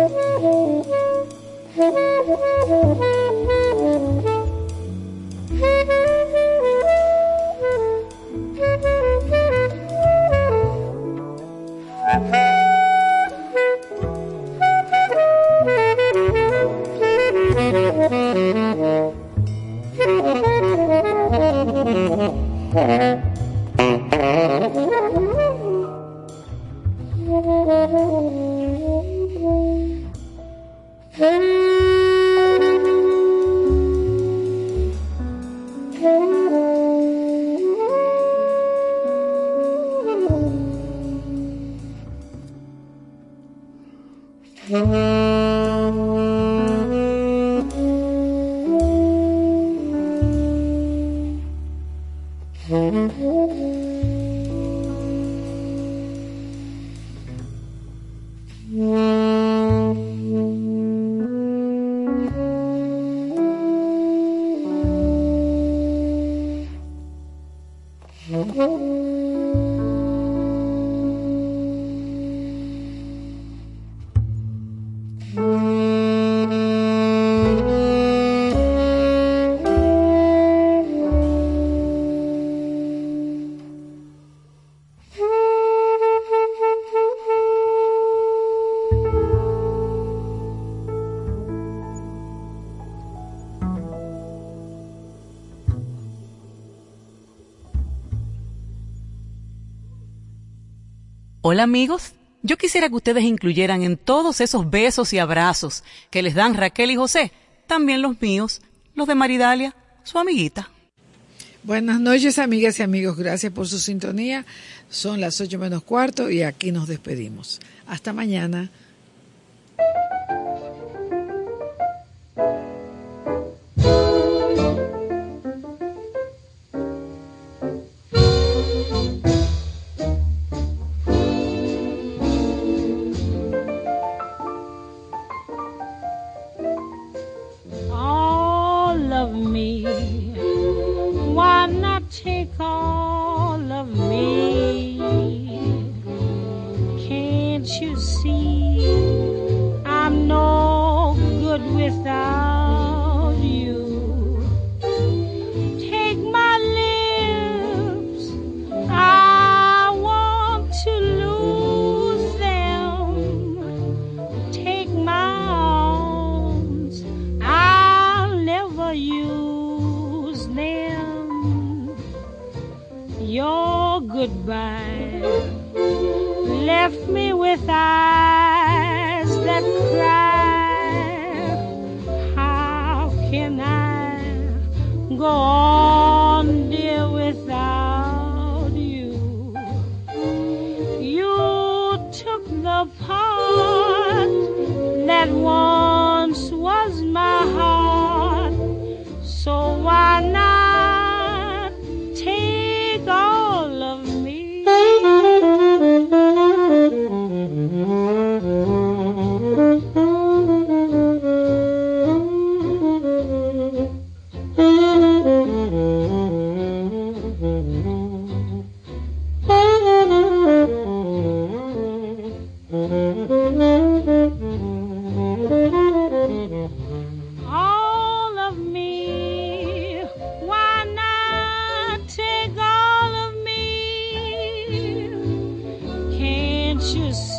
Thank you. Hola amigos, yo quisiera que ustedes incluyeran en todos esos besos y abrazos que les dan Raquel y José, también los míos, los de Maridalia, su amiguita. Buenas noches, amigas y amigos. Gracias por su sintonía. Son las ocho menos cuarto y aquí nos despedimos. Hasta mañana.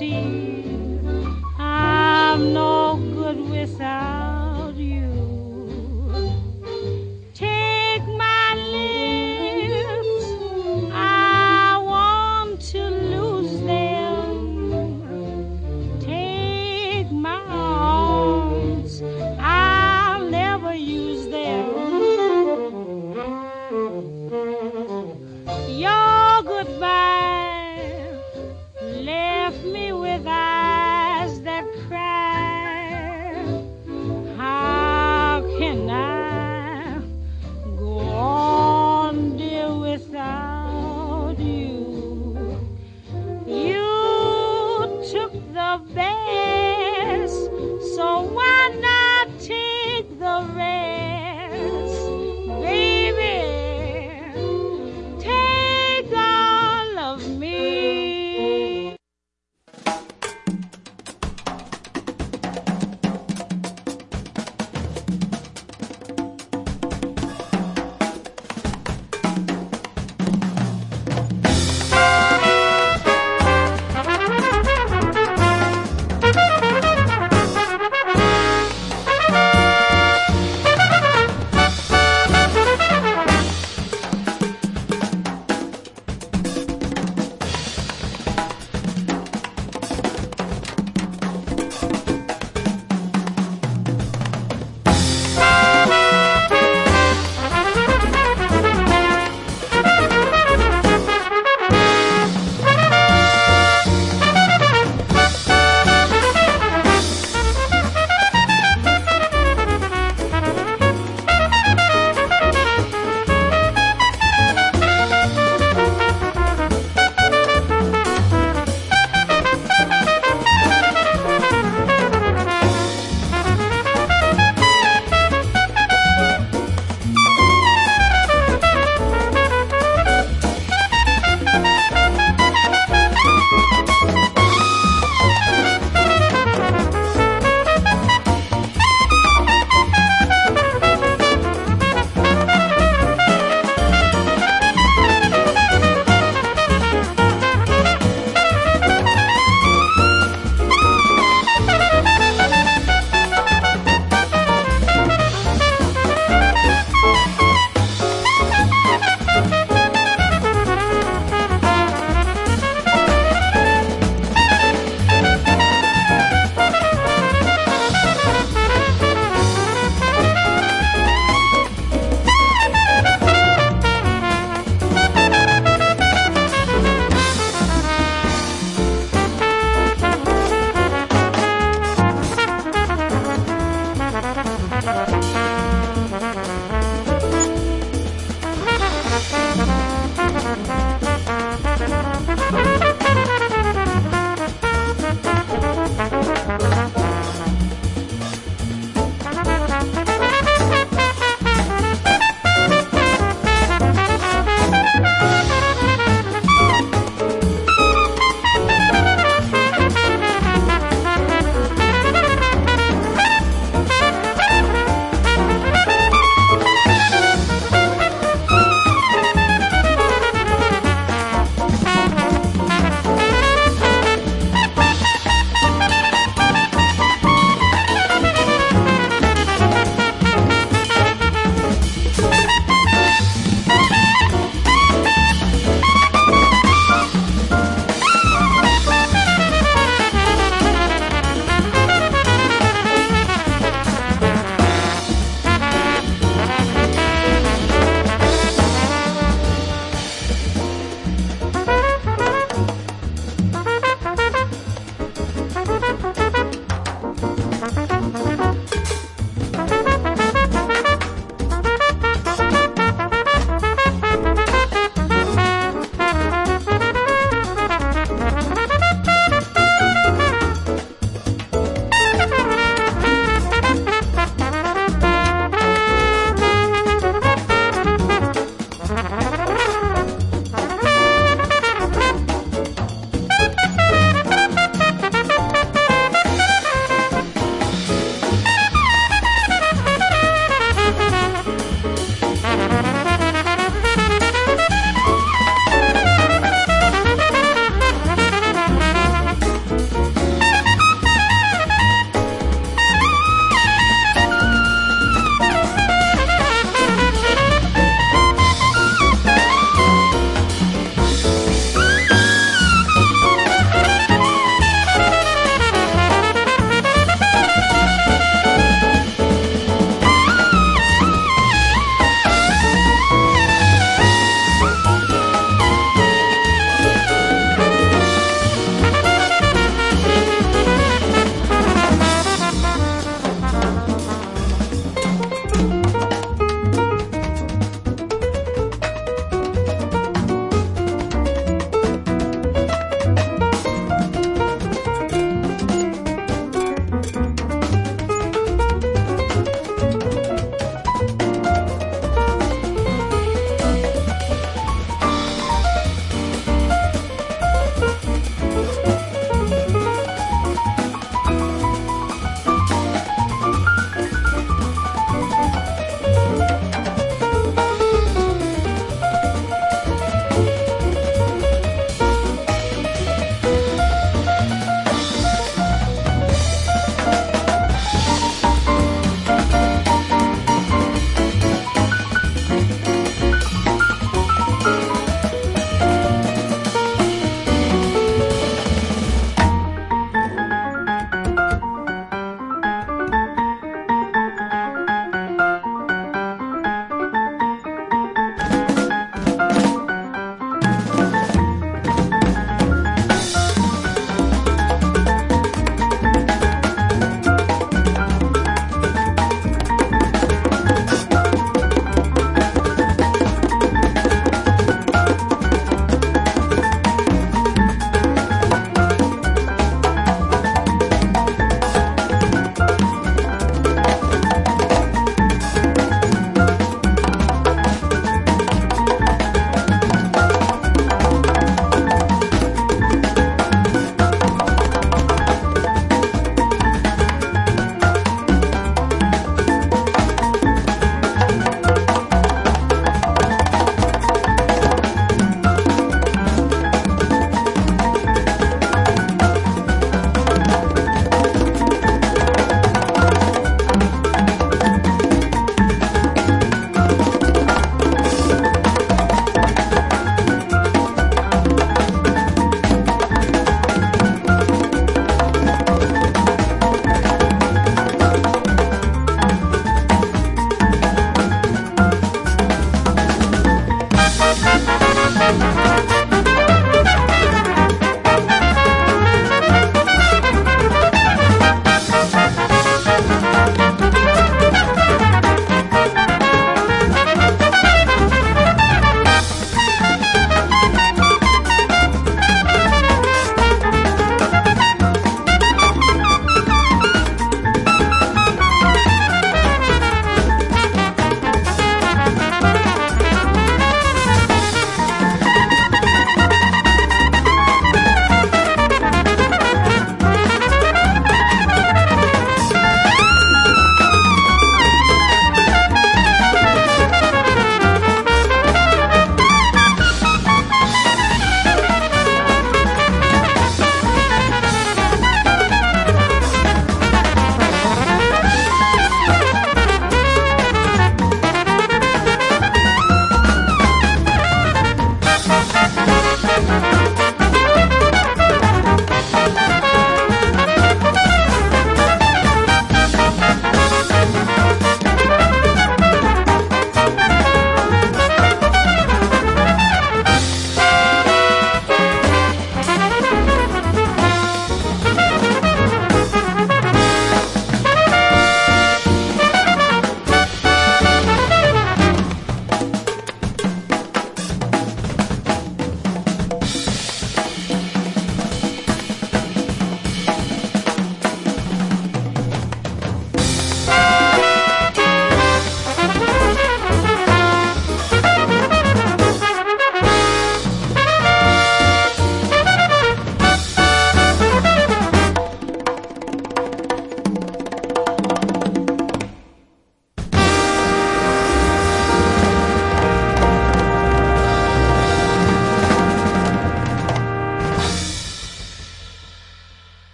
see.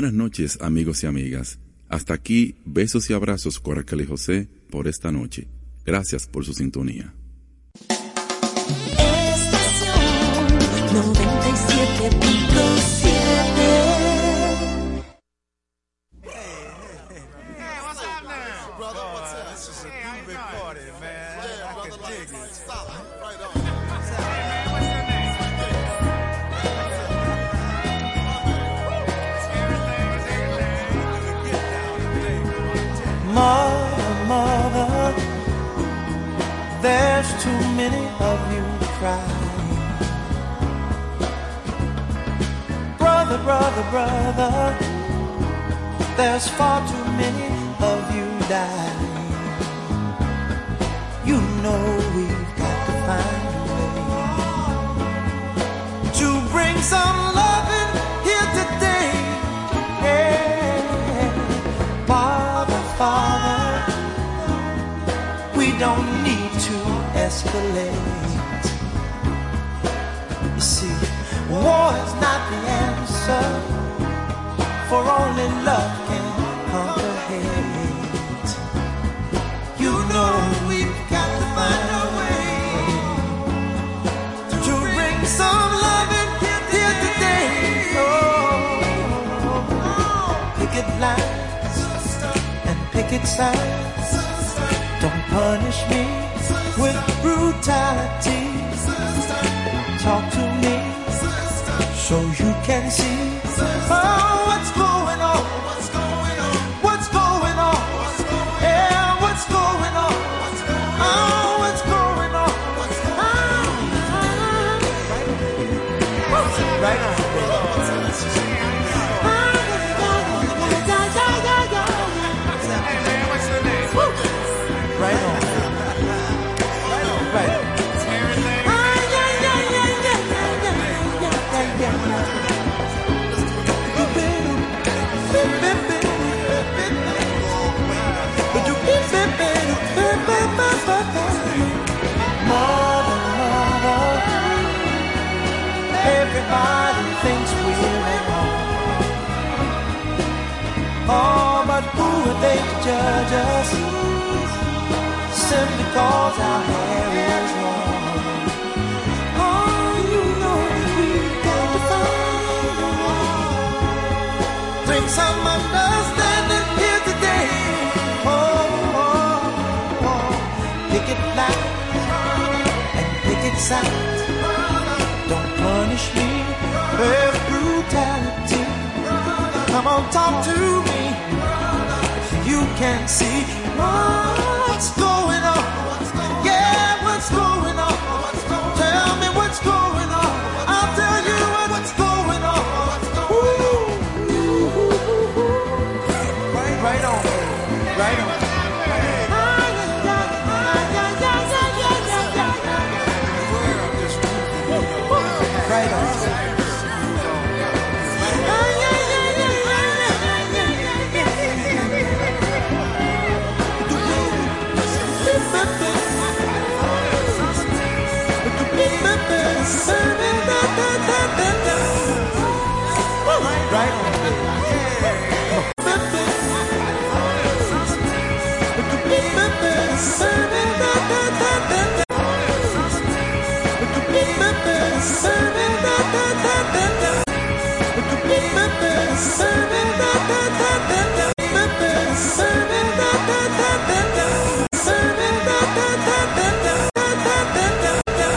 buenas noches, amigos y amigas. Hasta aquí, besos y abrazos, Coracle José, por esta noche. Gracias por su sintonía.